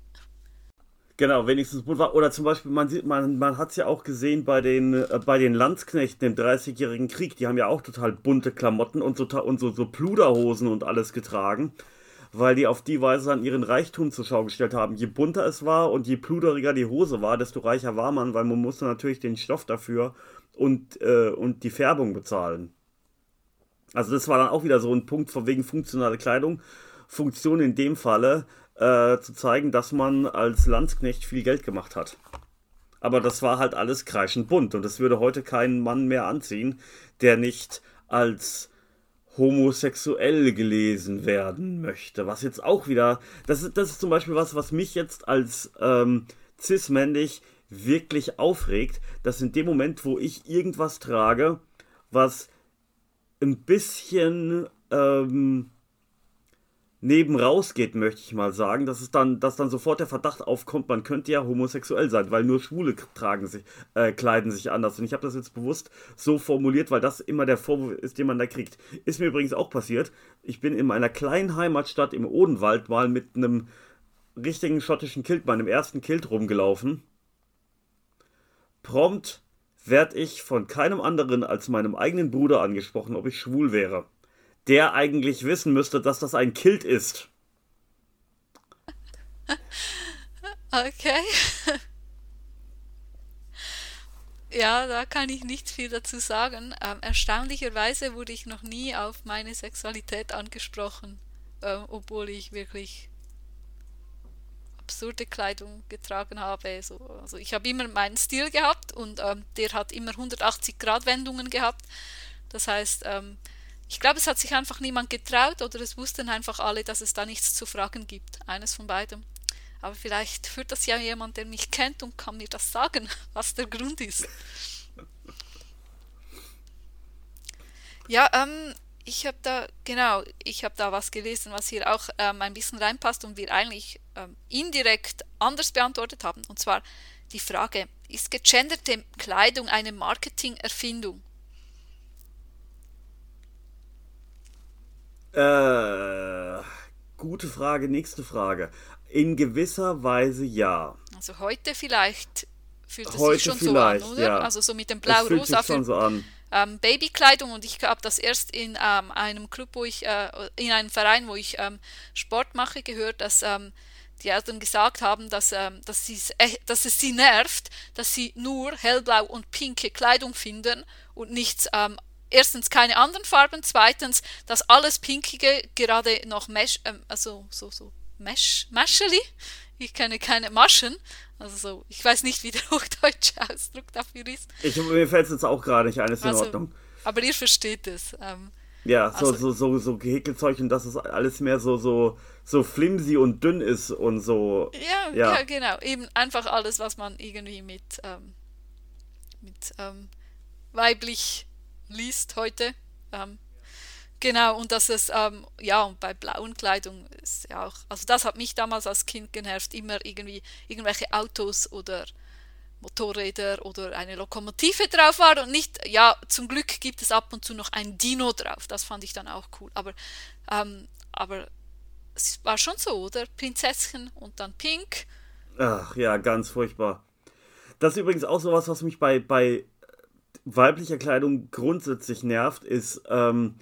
Genau, wenigstens bunt war. Oder zum Beispiel, man man, man hat es ja auch gesehen bei den, äh, bei den Landsknechten im Dreißigjährigen Krieg, die haben ja auch total bunte Klamotten und so, und so, so Pluderhosen und alles getragen weil die auf die Weise dann ihren Reichtum zur Schau gestellt haben. Je bunter es war und je pluderiger die Hose war, desto reicher war man, weil man musste natürlich den Stoff dafür und, äh, und die Färbung bezahlen. Also das war dann auch wieder so ein Punkt von wegen funktionale Kleidung. Funktion in dem Falle äh, zu zeigen, dass man als Landsknecht viel Geld gemacht hat. Aber das war halt alles kreischend bunt und das würde heute kein Mann mehr anziehen, der nicht als homosexuell gelesen werden möchte. Was jetzt auch wieder, das ist, das ist zum Beispiel was, was mich jetzt als ähm, cis-männlich wirklich aufregt, dass in dem Moment, wo ich irgendwas trage, was ein bisschen ähm, neben rausgeht, möchte ich mal sagen, dass es dann, dass dann sofort der Verdacht aufkommt, man könnte ja homosexuell sein, weil nur Schwule tragen sich, äh, kleiden sich anders. Und ich habe das jetzt bewusst so formuliert, weil das immer der Vorwurf ist, den man da kriegt. Ist mir übrigens auch passiert. Ich bin in meiner kleinen Heimatstadt im Odenwald mal mit einem richtigen schottischen Kilt, meinem ersten Kilt rumgelaufen. Prompt werde ich von keinem anderen als meinem eigenen Bruder angesprochen, ob ich schwul wäre der eigentlich wissen müsste, dass das ein Kilt ist. Okay. Ja, da kann ich nicht viel dazu sagen. Ähm, erstaunlicherweise wurde ich noch nie auf meine Sexualität angesprochen, ähm, obwohl ich wirklich absurde Kleidung getragen habe. So, also ich habe immer meinen Stil gehabt und ähm, der hat immer 180 Grad Wendungen gehabt. Das heißt, ähm, ich glaube, es hat sich einfach niemand getraut oder es wussten einfach alle, dass es da nichts zu fragen gibt. Eines von beidem. Aber vielleicht führt das ja jemand, der mich kennt und kann mir das sagen, was der Grund ist. Ja, ähm, ich habe da, genau, ich habe da was gelesen, was hier auch ähm, ein bisschen reinpasst und wir eigentlich ähm, indirekt anders beantwortet haben. Und zwar die Frage, ist gegenderte Kleidung eine Marketingerfindung? Äh, gute Frage, nächste Frage. In gewisser Weise ja. Also heute vielleicht fühlt es Heute sich schon vielleicht, so an, oder? ja. Also so mit dem fühlt Blau-Rosa sich schon für so an. ähm, Babykleidung und ich habe das erst in ähm, einem Club, wo ich, äh, in einem Verein, wo ich ähm, Sport mache, gehört, dass ähm, die Eltern gesagt haben, dass, ähm, dass, äh, dass es sie nervt, dass sie nur hellblau und pinke Kleidung finden und nichts ähm, erstens keine anderen Farben, zweitens das alles Pinkige gerade noch Mesh, ähm, also so, so Mesh, Mascheli. Ich kenne keine Maschen. Also so, ich weiß nicht, wie der hochdeutsche Ausdruck dafür ist. Ich, mir fällt es jetzt auch gerade nicht ein, ist in Also, Ordnung. Aber ihr versteht es. Ähm, Ja, so, also, so, so, so Häkelzeug und dass es alles mehr so, so, so flimsy und dünn ist und so. Ja, ja. ja genau. Eben einfach alles, was man irgendwie mit, ähm, mit ähm, weiblich liest heute. Ähm, genau, und dass es, ähm, ja, und bei blauen Kleidung ist ja auch, also das hat mich damals als Kind genervt, immer irgendwie irgendwelche Autos oder Motorräder oder eine Lokomotive drauf war und nicht, ja, zum Glück gibt es ab und zu noch ein Dino drauf, das fand ich dann auch cool, aber, ähm, aber es war schon so, oder? Prinzesschen und dann Pink. Ach ja, ganz furchtbar. Das ist übrigens auch sowas, was mich bei, bei weiblicher Kleidung grundsätzlich nervt, ist, ähm,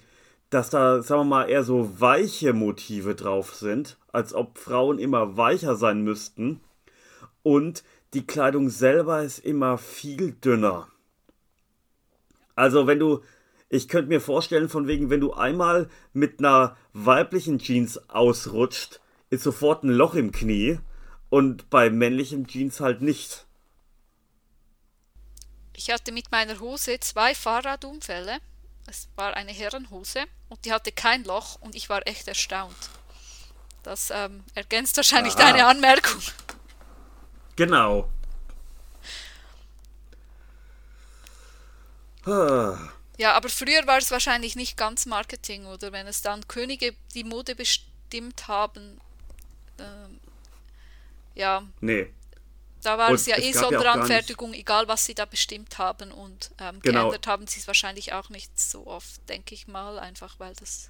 dass da, sagen wir mal, eher so weiche Motive drauf sind, als ob Frauen immer weicher sein müssten. Und die Kleidung selber ist immer viel dünner. Also wenn du, ich könnte mir vorstellen, von wegen, wenn du einmal mit einer weiblichen Jeans ausrutscht, ist sofort ein Loch im Knie und bei männlichen Jeans halt nicht. Ich hatte mit meiner Hose zwei Fahrradunfälle. Es war eine Herrenhose und die hatte kein Loch und ich war echt erstaunt. Das ähm, ergänzt wahrscheinlich Aha. deine Anmerkung. Genau. Ja, aber früher war es wahrscheinlich nicht ganz Marketing, oder wenn es dann Könige die Mode bestimmt haben. Ähm, ja. Nee. Da war und es ja eh Sonderanfertigung, ja egal was sie da bestimmt haben. Und ähm, genau. geändert haben sie es wahrscheinlich auch nicht so oft, denke ich mal, einfach weil das.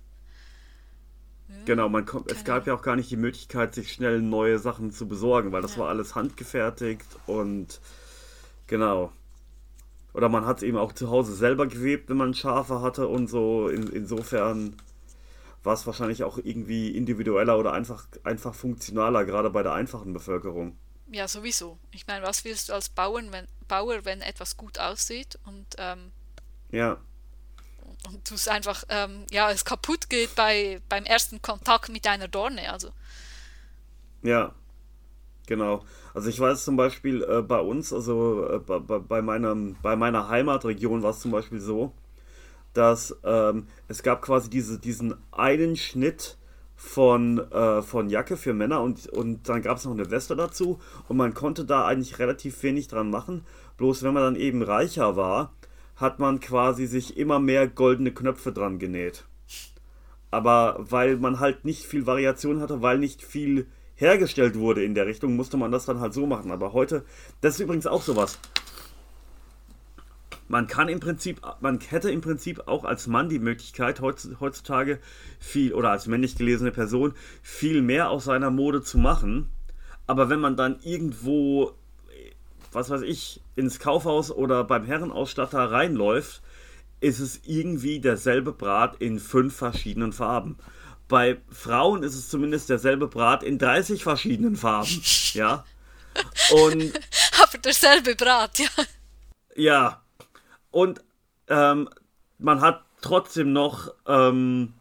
Genau, man kommt, es gab ja auch gar nicht die Möglichkeit, sich schnell neue Sachen zu besorgen, weil das ja. war alles handgefertigt und genau. Oder man hat es eben auch zu Hause selber gewebt, wenn man Schafe hatte und so. In, insofern war es wahrscheinlich auch irgendwie individueller oder einfach, einfach funktionaler, gerade bei der einfachen Bevölkerung. Ja, sowieso. Ich meine, was willst du als Bauer, wenn, Bauer, wenn etwas gut aussieht und ähm, ja und du es einfach, ähm, ja, es kaputt geht bei, beim ersten Kontakt mit einer Dorne, also. Ja, genau. Also ich weiß zum Beispiel äh, bei uns, also äh, bei, bei, meinem, bei meiner Heimatregion war es zum Beispiel so, dass ähm, es gab quasi diese, diesen einen Schnitt von, äh, von Jacke für Männer und, und dann gab es noch eine Weste dazu und man konnte da eigentlich relativ wenig dran machen. Bloß wenn man dann eben reicher war, hat man quasi sich immer mehr goldene Knöpfe dran genäht. Aber weil man halt nicht viel Variation hatte, weil nicht viel hergestellt wurde in der Richtung, musste man das dann halt so machen. Aber heute, das ist übrigens auch sowas. Man kann im Prinzip, man hätte im Prinzip auch als Mann die Möglichkeit, heutzutage viel, oder als männlich gelesene Person, viel mehr aus seiner Mode zu machen. Aber wenn man dann irgendwo was weiß ich, ins Kaufhaus oder beim Herrenausstatter reinläuft, ist es irgendwie derselbe Brat in fünf verschiedenen Farben. Bei Frauen ist es zumindest derselbe Brat in 30 verschiedenen Farben. Ja. Und. Aber derselbe Brat, ja. Ja. Und ähm, man hat trotzdem noch ähm,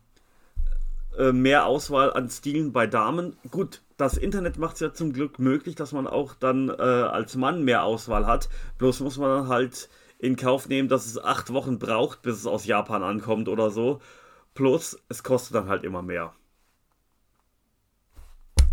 äh, mehr Auswahl an Stilen bei Damen. Gut, das Internet macht es ja zum Glück möglich, dass man auch dann äh, als Mann mehr Auswahl hat. Bloß muss man dann halt in Kauf nehmen, dass es acht Wochen braucht, bis es aus Japan ankommt oder so. Plus, es kostet dann halt immer mehr.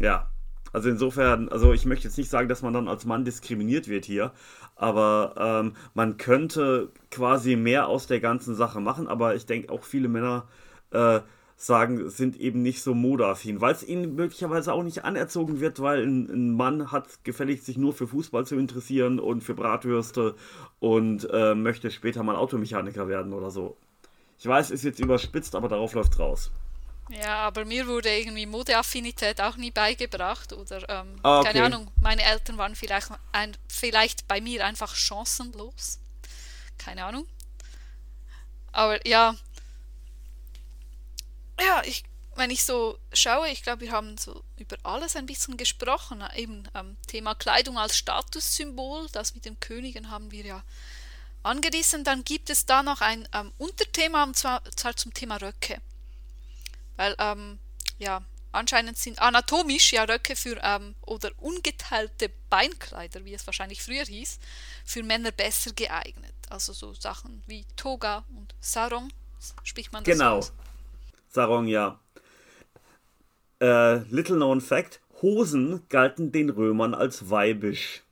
Ja, also insofern, also ich möchte jetzt nicht sagen, dass man dann als Mann diskriminiert wird hier, aber ähm, man könnte quasi mehr aus der ganzen Sache machen, aber ich denke auch viele Männer äh, sagen, sind eben nicht so modeaffin, weil es ihnen möglicherweise auch nicht anerzogen wird, weil ein, ein, Mann hat gefälligst sich nur für Fußball zu interessieren und für Bratwürste und äh, möchte später mal Automechaniker werden oder so. Ich weiß, ist jetzt überspitzt, aber darauf läuft raus. Ja, aber mir wurde irgendwie Modeaffinität auch nie beigebracht oder ähm, ah, okay. keine Ahnung, meine Eltern waren vielleicht, ein, vielleicht bei mir einfach chancenlos. Keine Ahnung. Aber ja, ja, ich, wenn ich so schaue, ich glaube, wir haben so über alles ein bisschen gesprochen. Eben ähm, Thema Kleidung als Statussymbol, das mit den Königen haben wir ja angerissen. Dann gibt es da noch ein ähm, Unterthema, und zwar, zwar, zum Thema Röcke. Weil, ähm, ja, anscheinend sind anatomisch ja Röcke für, ähm, oder ungeteilte Beinkleider, wie es wahrscheinlich früher hieß, für Männer besser geeignet. Also so Sachen wie Toga und Sarong, spricht man das Genau. Aus? Sarong, ja. Äh, little known fact: Hosen galten den Römern als weibisch.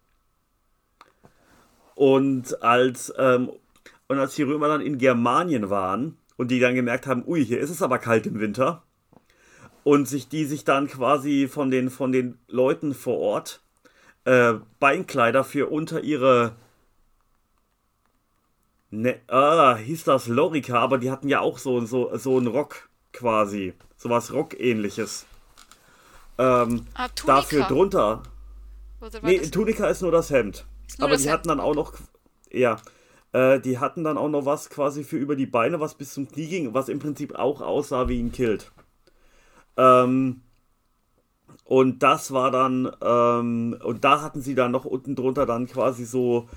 Und als, ähm, und als die Römer dann in Germanien waren und die dann gemerkt haben, ui, hier ist es aber kalt im Winter, und sich die sich dann quasi von den, von den Leuten vor Ort äh, Beinkleider für unter ihre Ne, ah, hieß das Lorica, aber die hatten ja auch so, so, so einen Rock quasi. Sowas Rock-ähnliches. Ähm, ah, dafür drunter. nee, Tunika ist nur das Hemd. Nur aber das die Hemd. hatten dann auch noch. Ja. Äh, die hatten dann auch noch was quasi für über die Beine, was bis zum Knie ging, was im Prinzip auch aussah wie ein Kilt. Ähm, und das war dann, ähm, und da hatten sie dann noch unten drunter dann quasi so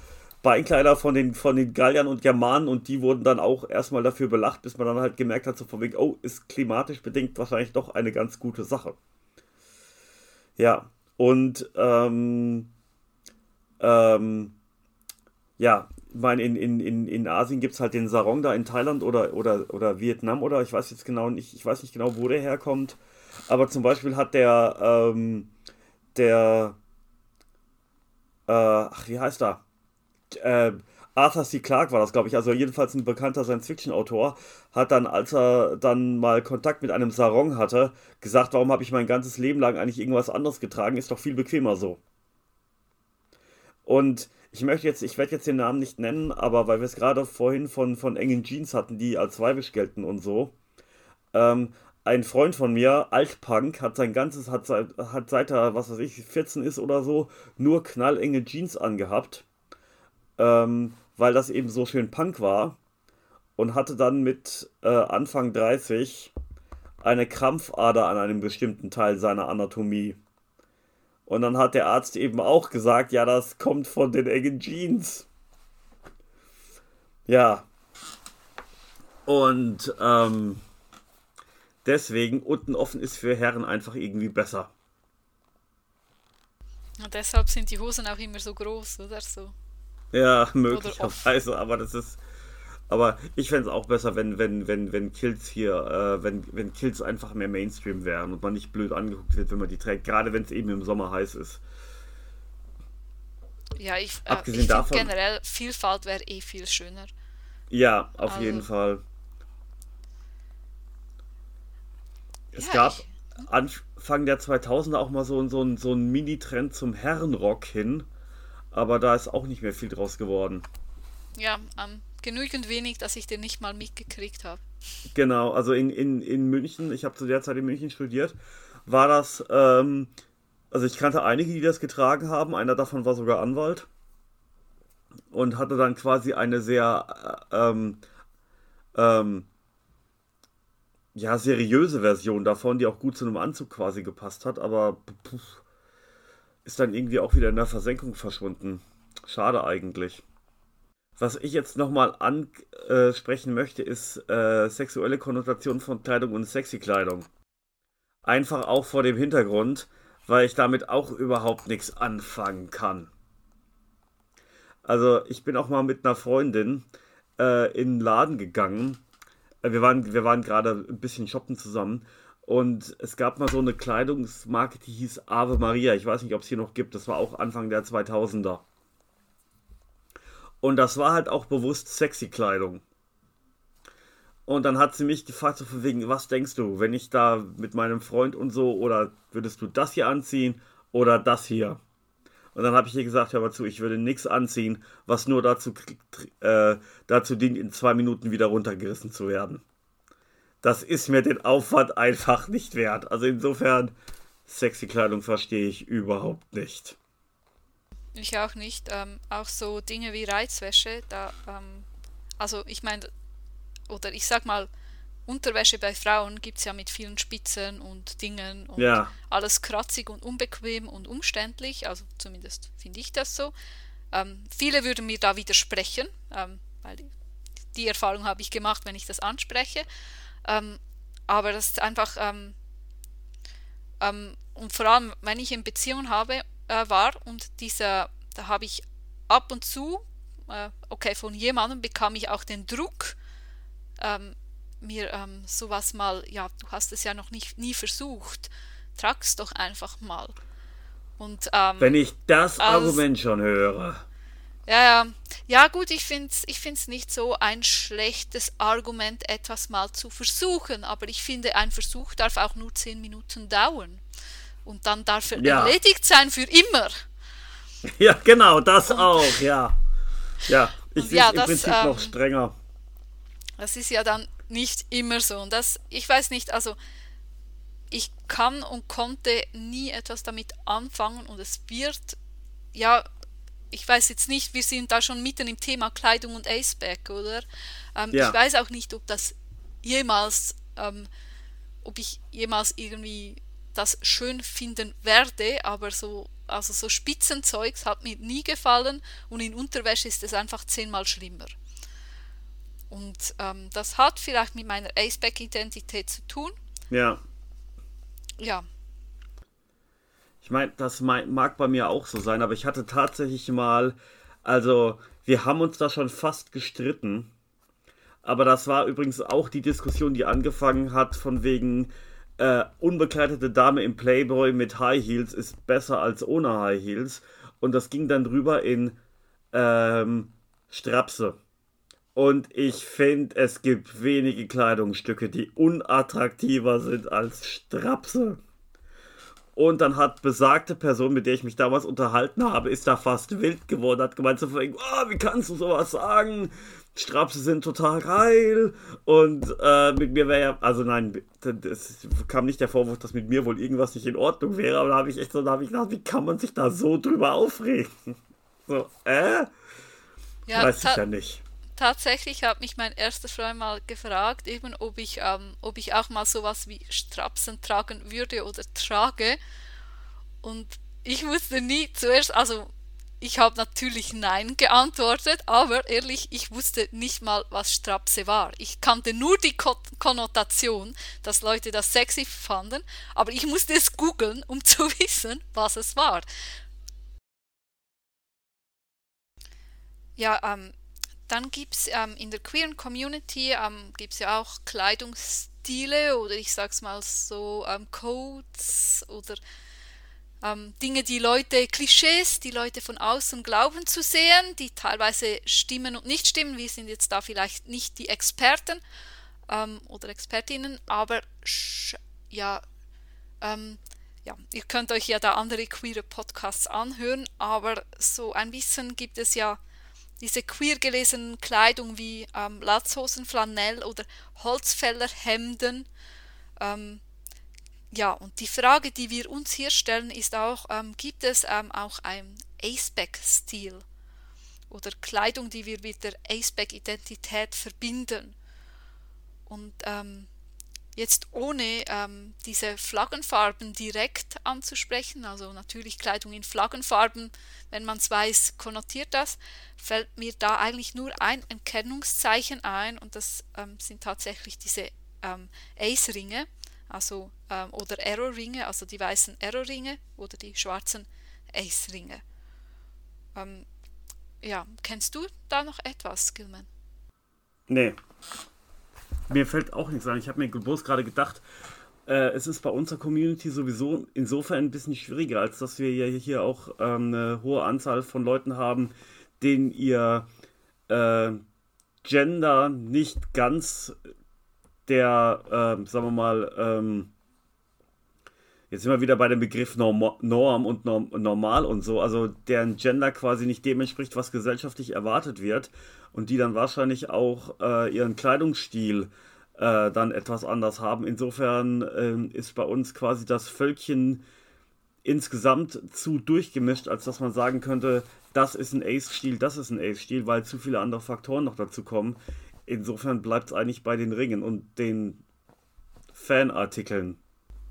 Beinkleider von den, von den Galliern und Germanen und die wurden dann auch erstmal dafür belacht, bis man dann halt gemerkt hat, so von wegen, oh, ist klimatisch bedingt wahrscheinlich doch eine ganz gute Sache. Ja, und ähm, ähm, ja, meine, in, in, in, in Asien gibt es halt den Sarong da in Thailand oder, oder, oder Vietnam oder ich weiß jetzt genau nicht, ich weiß nicht genau, wo der herkommt. Aber zum Beispiel hat der, ähm, der, äh, ach, wie heißt er? äh, Arthur C. Clarke war das, glaube ich, also jedenfalls ein bekannter Science-Fiction-Autor, hat dann, als er dann mal Kontakt mit einem Sarong hatte, gesagt, warum habe ich mein ganzes Leben lang eigentlich irgendwas anderes getragen, ist doch viel bequemer so. Und ich möchte jetzt, ich werde jetzt den Namen nicht nennen, aber weil wir es gerade vorhin von, von engen Jeans hatten, die als weibisch gelten und so, ähm, ein Freund von mir, Altpunk, hat sein ganzes, hat, hat seit er, was weiß ich, 14 ist oder so, nur knallenge Jeans angehabt ähm, weil das eben so schön Punk war und hatte dann mit äh, Anfang 30 eine Krampfader an einem bestimmten Teil seiner Anatomie. Und dann hat der Arzt eben auch gesagt, ja, das kommt von den engen Jeans. Ja. Und ähm, deswegen unten offen ist für Herren einfach irgendwie besser. Und deshalb sind die Hosen auch immer so groß, oder so? Ja, möglicherweise, aber das ist. Aber ich fände es auch besser, wenn, wenn, wenn, wenn Kills hier, äh, wenn, wenn Kills einfach mehr Mainstream wären und man nicht blöd angeguckt wird, wenn man die trägt, gerade wenn es eben im Sommer heiß ist. Ja, ich, äh, ich finde generell, Vielfalt wäre eh viel schöner. Ja, auf also, jeden Fall. Es ja, gab ich, Anfang der 2000er auch mal so, so, so einen Mini-Trend zum Herrenrock hin aber da ist auch nicht mehr viel draus geworden. Ja, ähm, genügend wenig, dass ich den nicht mal mitgekriegt habe. Genau, also in, in, in München, ich habe zu der Zeit in München studiert, war das, ähm, also ich kannte einige, die das getragen haben, einer davon war sogar Anwalt und hatte dann quasi eine sehr, äh, ähm, ähm, ja, seriöse Version davon, die auch gut zu einem Anzug quasi gepasst hat, aber puh, ist dann irgendwie auch wieder in der Versenkung verschwunden. Schade eigentlich. Was ich jetzt nochmal ansprechen möchte, ist äh, sexuelle Konnotation von Kleidung und sexy Kleidung. Einfach auch vor dem Hintergrund, weil ich damit auch überhaupt nichts anfangen kann. Also ich bin auch mal mit einer Freundin äh, in den Laden gegangen. Äh, wir waren, wir waren gerade ein bisschen shoppen zusammen und es gab mal so eine Kleidungsmarke, die hieß Ave Maria. Ich weiß nicht, ob es hier noch gibt. Das war auch Anfang der 2000er. Und das war halt auch bewusst sexy Kleidung. Und dann hat sie mich gefragt, so von wegen, was denkst du, wenn ich da mit meinem Freund und so, oder würdest du das hier anziehen oder das hier? Und dann habe ich ihr gesagt, hör mal zu, ich würde nichts anziehen, was nur dazu, äh, dazu dient, in zwei Minuten wieder runtergerissen zu werden das ist mir den Aufwand einfach nicht wert. Also insofern, sexy Kleidung verstehe ich überhaupt nicht. Ich auch nicht. Ähm, auch so Dinge wie Reizwäsche, da, ähm, also ich meine, oder ich sag mal, Unterwäsche bei Frauen gibt es ja mit vielen Spitzen und Dingen und ja. alles kratzig und unbequem und umständlich. Also zumindest finde ich das so. Ähm, viele würden mir da widersprechen, ähm, weil die, die Erfahrung habe ich gemacht, wenn ich das anspreche. Ähm, aber das ist einfach, ähm, und vor allem, wenn ich in Beziehung habe, äh, war und dieser, da habe ich ab und zu, äh, okay, von jemandem bekam ich auch den Druck, ähm, mir ähm, sowas mal, ja, du hast es ja noch nicht, nie versucht, trag's doch einfach mal. Und, ähm, Wenn ich das Argument schon höre. Ja, ja. Ja, gut, ich finde es ich find's nicht so ein schlechtes Argument, etwas mal zu versuchen, aber ich finde, ein Versuch darf auch nur 10 Minuten dauern. Und dann darf er Ja. erledigt sein für immer. Ja, genau, das auch, ja. Ja, ich Und sehe ja, im das, Prinzip ähm, noch strenger. Das ist ja dann nicht immer so. Und das, ich weiß nicht, also ich kann und konnte nie etwas damit anfangen und es wird, ja, ich weiß jetzt nicht, wir sind da schon mitten im Thema Kleidung und Aceback, oder? Ähm, Ja. Ich weiß auch nicht, ob das jemals, ähm, ob ich jemals irgendwie das schön finden werde, aber so, also so Spitzenzeugs hat mir nie gefallen und in Unterwäsche ist es einfach zehnmal schlimmer. Und ähm, das hat vielleicht mit meiner Aceback-Identität zu tun. Ja. Ja, Ich meine, das mag bei mir auch so sein, aber ich hatte tatsächlich mal, also wir haben uns da schon fast gestritten, aber das war übrigens auch die Diskussion, die angefangen hat von wegen äh, unbekleidete Dame im Playboy mit High Heels ist besser als ohne High Heels und das ging dann drüber in ähm, Strapse. Und ich finde, es gibt wenige Kleidungsstücke, die unattraktiver sind als Strapse. Und dann hat besagte Person, mit der ich mich damals unterhalten habe, ist da fast wild geworden, hat gemeint so von wegen, "Ah, wie kannst du sowas sagen? Strapse sind total geil. Und äh, mit mir wäre ja, also nein, es kam nicht der Vorwurf, dass mit mir wohl irgendwas nicht in Ordnung wäre, aber da habe ich echt so, da habe ich gedacht, wie kann man sich da so drüber aufregen? So, äh? ja Weiß ich ja nicht. tatsächlich hat mich mein erster Freund mal gefragt, eben ob ich, ähm, ob ich auch mal sowas wie Strapsen tragen würde oder trage. Und ich wusste nie zuerst, also ich habe natürlich Nein geantwortet, aber ehrlich, ich wusste nicht mal, was Strapse war. Ich kannte nur die Ko Konnotation, dass Leute das sexy fanden, aber ich musste es googeln, um zu wissen, was es war. Ja, ähm, dann gibt es ähm, in der queeren Community ähm, gibt's ja auch Kleidungsstile oder ich sag's mal so ähm, Codes oder ähm, Dinge, die Leute, Klischees, die Leute von außen glauben zu sehen, die teilweise stimmen und nicht stimmen. Wir sind jetzt da vielleicht nicht die Experten ähm, oder Expertinnen, aber ja, ähm, ja, ihr könnt euch ja da andere queere Podcasts anhören, aber so ein bisschen gibt es ja diese queer gelesenen Kleidung wie ähm, Latzhosen, Flanell oder Holzfällerhemden. Ähm, ja, und die Frage, die wir uns hier stellen, ist auch, ähm, gibt es ähm, auch einen Aceback-Stil oder Kleidung, die wir mit der Aceback-Identität verbinden? Und ähm, jetzt ohne ähm, diese Flaggenfarben direkt anzusprechen, also natürlich Kleidung in Flaggenfarben, wenn man es weiß, konnotiert das, fällt mir da eigentlich nur ein Erkennungszeichen ein und das ähm, sind tatsächlich diese ähm, Ace-Ringe, also ähm, oder Arrow-Ringe, also die weißen Arrow-Ringe oder die schwarzen Ace-Ringe. Ähm, ja, kennst du da noch etwas, Gilman? Nee. Mir fällt auch nichts ein. Ich habe mir bloß gerade gedacht, äh, es ist bei unserer Community sowieso insofern ein bisschen schwieriger, als dass wir ja hier auch ähm, eine hohe Anzahl von Leuten haben, denen ihr äh, Gender nicht ganz der, ähm, sagen wir mal, ähm, jetzt sind wir wieder bei dem Begriff Norm, Norm und Norm, Normal und so, also deren Gender quasi nicht dem entspricht, was gesellschaftlich erwartet wird und die dann wahrscheinlich auch äh, ihren Kleidungsstil äh, dann etwas anders haben. Insofern ähm, ist bei uns quasi das Völkchen insgesamt zu durchgemischt, als dass man sagen könnte, das ist ein Ace-Stil, das ist ein Ace-Stil, weil zu viele andere Faktoren noch dazu kommen. Insofern bleibt es eigentlich bei den Ringen und den Fanartikeln.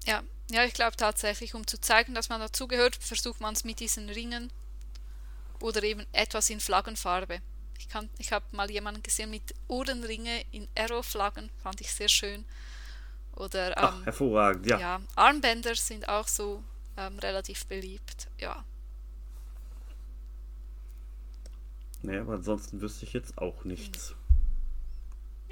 Ja, ja, ich glaube tatsächlich, um zu zeigen, dass man dazugehört, versucht man es mit diesen Ringen oder eben etwas in Flaggenfarbe. Ich, kann- ich habe mal jemanden gesehen mit Ohrenringe in Arrow-Flaggen, fand ich sehr schön. Oder Ach, ähm, hervorragend, ja. ja, Armbänder sind auch so ähm, relativ beliebt. Ja, Nee, aber ansonsten wüsste ich jetzt auch nichts.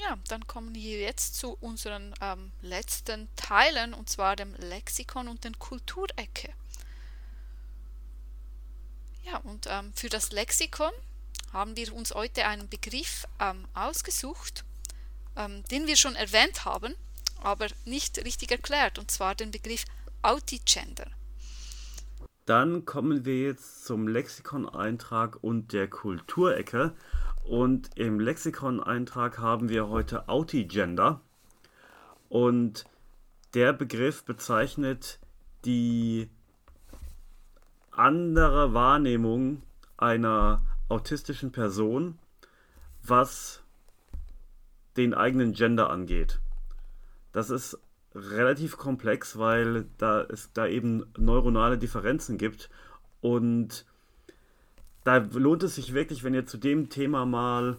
Ja, dann kommen wir jetzt zu unseren ähm, letzten Teilen, und zwar dem Lexikon und den Kulturecke. Ja, und ähm, für das Lexikon haben wir uns heute einen Begriff ähm, ausgesucht, ähm, den wir schon erwähnt haben, aber nicht richtig erklärt, und zwar den Begriff Autigender. Dann kommen wir jetzt zum Lexikon-Eintrag und der Kulturecke. Und im Lexikon-Eintrag haben wir heute Autigender. Und der Begriff bezeichnet die andere Wahrnehmung einer autistischen Person, was den eigenen Gender angeht. Das ist relativ komplex, weil da es da eben neuronale Differenzen gibt und da lohnt es sich wirklich, wenn ihr zu dem Thema mal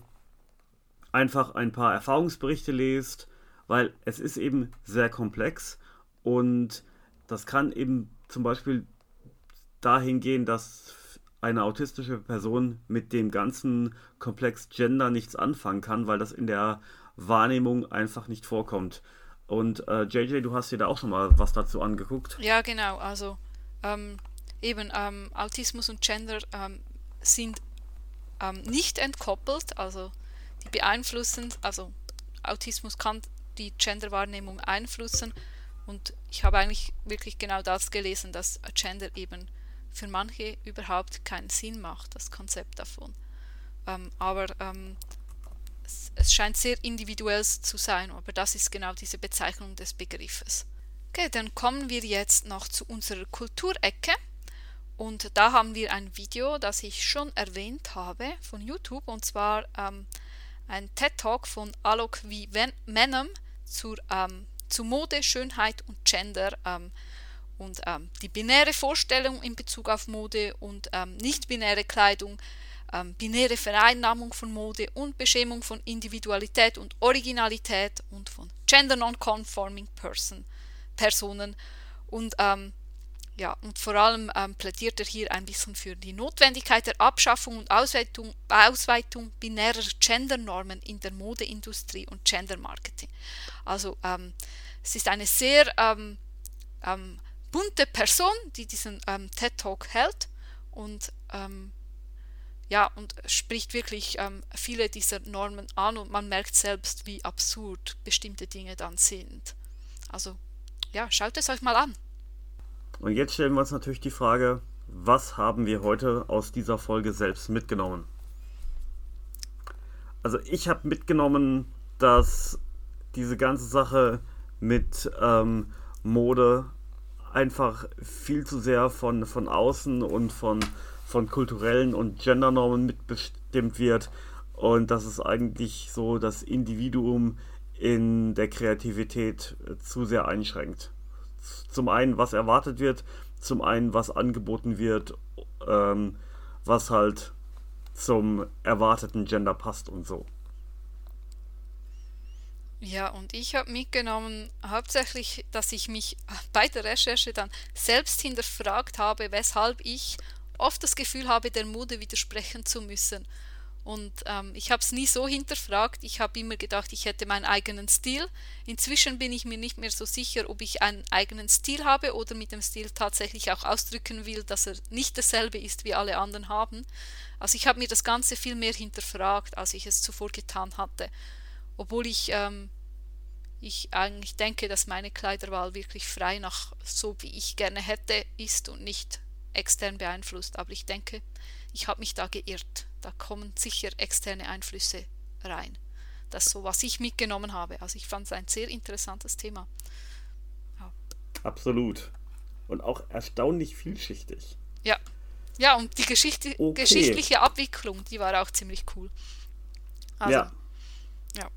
einfach ein paar Erfahrungsberichte lest, weil es ist eben sehr komplex und das kann eben zum Beispiel dahin gehen, dass eine autistische Person mit dem ganzen Komplex Gender nichts anfangen kann, weil das in der Wahrnehmung einfach nicht vorkommt. Und äh, JJ, du hast dir da auch schon mal was dazu angeguckt. Ja, genau. Also ähm, eben ähm, Autismus und Gender ähm, sind ähm, nicht entkoppelt, also die beeinflussen, also Autismus kann die Genderwahrnehmung einflussen und ich habe eigentlich wirklich genau das gelesen, dass Gender eben für manche überhaupt keinen Sinn macht, das Konzept davon. Ähm, aber ähm, es, es, scheint sehr individuell zu sein, aber das ist genau diese Bezeichnung des Begriffes. Okay, dann kommen wir jetzt noch zu unserer Kulturecke. Und da haben wir ein Video, das ich schon erwähnt habe von YouTube, und zwar ähm, ein TED-Talk von Alok V. Menem zur, ähm, zu Mode, Schönheit und Gender. Ähm, und ähm, die binäre Vorstellung in Bezug auf Mode und ähm, nicht-binäre Kleidung, ähm, binäre Vereinnahmung von Mode und Beschämung von Individualität und Originalität und von Gender Non-Conforming person, Personen. Und, ähm, ja, und vor allem ähm, plädiert er hier ein bisschen für die Notwendigkeit der Abschaffung und Ausweitung, Ausweitung binärer Gendernormen in der Modeindustrie und Gendermarketing. Also ähm, es ist eine sehr ähm, bunte Person, die diesen ähm, TED Talk hält und ähm, ja und spricht wirklich ähm, viele dieser Normen an und man merkt selbst, wie absurd bestimmte Dinge dann sind. Also ja, schaut es euch mal an. Und jetzt stellen wir uns natürlich die Frage, was haben wir heute aus dieser Folge selbst mitgenommen? Also ich habe mitgenommen, dass diese ganze Sache mit ähm, Mode einfach viel zu sehr von, von außen und von, von kulturellen und Gendernormen mitbestimmt wird und dass es eigentlich so das Individuum in der Kreativität äh, zu sehr einschränkt. Zum einen, was erwartet wird, zum einen, was angeboten wird, ähm, was halt zum erwarteten Gender passt und so. Ja, und ich habe mitgenommen hauptsächlich, dass ich mich bei der Recherche dann selbst hinterfragt habe, weshalb ich oft das Gefühl habe, der Mode widersprechen zu müssen. Und ähm, ich habe es nie so hinterfragt. Ich habe immer gedacht, ich hätte meinen eigenen Stil. Inzwischen bin ich mir nicht mehr so sicher, ob ich einen eigenen Stil habe oder mit dem Stil tatsächlich auch ausdrücken will, dass er nicht dasselbe ist, wie alle anderen haben. Also ich habe mir das Ganze viel mehr hinterfragt, als ich es zuvor getan hatte obwohl ich, ähm, ich eigentlich denke, dass meine Kleiderwahl wirklich frei nach so wie ich gerne hätte ist und nicht extern beeinflusst. Aber ich denke, ich habe mich da geirrt. Da kommen sicher externe Einflüsse rein. Das ist so, was ich mitgenommen habe. Also ich fand es ein sehr interessantes Thema. Ja. Absolut. Und auch erstaunlich vielschichtig. Ja. Ja, und die Geschichte, okay. geschichtliche Abwicklung, die war auch ziemlich cool. Also, ja. Ja.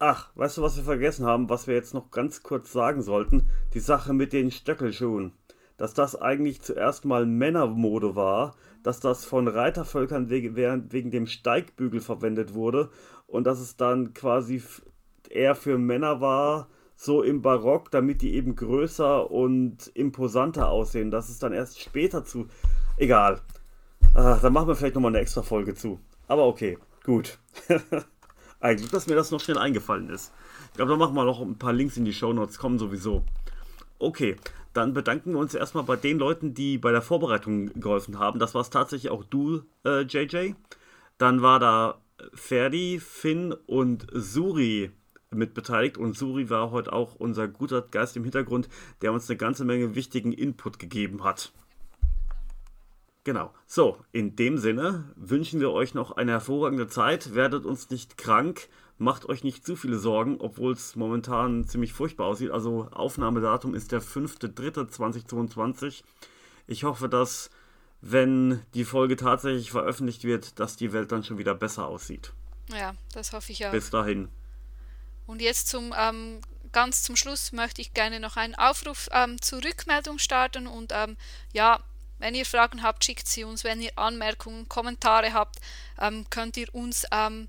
Ach, weißt du, was wir vergessen haben, was wir jetzt noch ganz kurz sagen sollten? Die Sache mit den Stöckelschuhen. Dass das eigentlich zuerst mal Männermode war, dass das von Reitervölkern wegen, wegen dem Steigbügel verwendet wurde und dass es dann quasi eher für Männer war, so im Barock, damit die eben größer und imposanter aussehen. Das ist dann erst später zu. Egal. Ach, dann machen wir vielleicht nochmal eine extra Folge zu. Aber okay. Gut. Eigentlich, dass mir das noch schnell eingefallen ist. Ich glaube, da machen wir noch ein paar Links in die Show Notes, kommen sowieso. Okay, dann bedanken wir uns erstmal bei den Leuten, die bei der Vorbereitung geholfen haben. Das war es tatsächlich auch du, äh, JJ. Dann war da Ferdi, Finn und Suri mit beteiligt und Suri war heute auch unser guter Geist im Hintergrund, der uns eine ganze Menge wichtigen Input gegeben hat. Genau. So, in dem Sinne wünschen wir euch noch eine hervorragende Zeit. Werdet uns nicht krank. Macht euch nicht zu viele Sorgen, obwohl es momentan ziemlich furchtbar aussieht. Also Aufnahmedatum ist der 5.3.2022. Ich hoffe, dass, wenn die Folge tatsächlich veröffentlicht wird, dass die Welt dann schon wieder besser aussieht. Ja, das hoffe ich auch. Bis dahin. Und jetzt zum ähm, ganz zum Schluss möchte ich gerne noch einen Aufruf ähm, zur Rückmeldung starten und ähm, ja, wenn ihr Fragen habt, schickt sie uns. Wenn ihr Anmerkungen, Kommentare habt, ähm, könnt ihr uns ähm,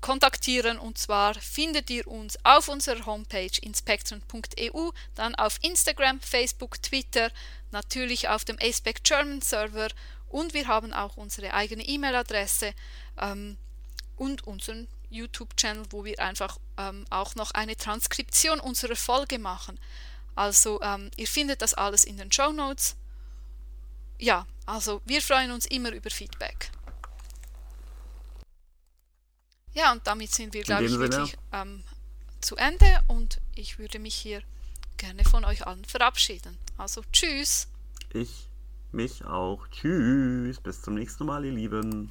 kontaktieren und zwar findet ihr uns auf unserer Homepage inspectron.eu, dann auf Instagram, Facebook, Twitter, natürlich auf dem ASPEC German Server und wir haben auch unsere eigene E-Mail-Adresse ähm, und unseren YouTube-Channel, wo wir einfach ähm, auch noch eine Transkription unserer Folge machen. Also ähm, ihr findet das alles in den Show Notes. Ja, also wir freuen uns immer über Feedback. Ja, und damit sind wir, glaube ich, Sinne. wirklich ähm, zu Ende und ich würde mich hier gerne von euch allen verabschieden. Also tschüss. Ich mich auch. Tschüss. Bis zum nächsten Mal, ihr Lieben.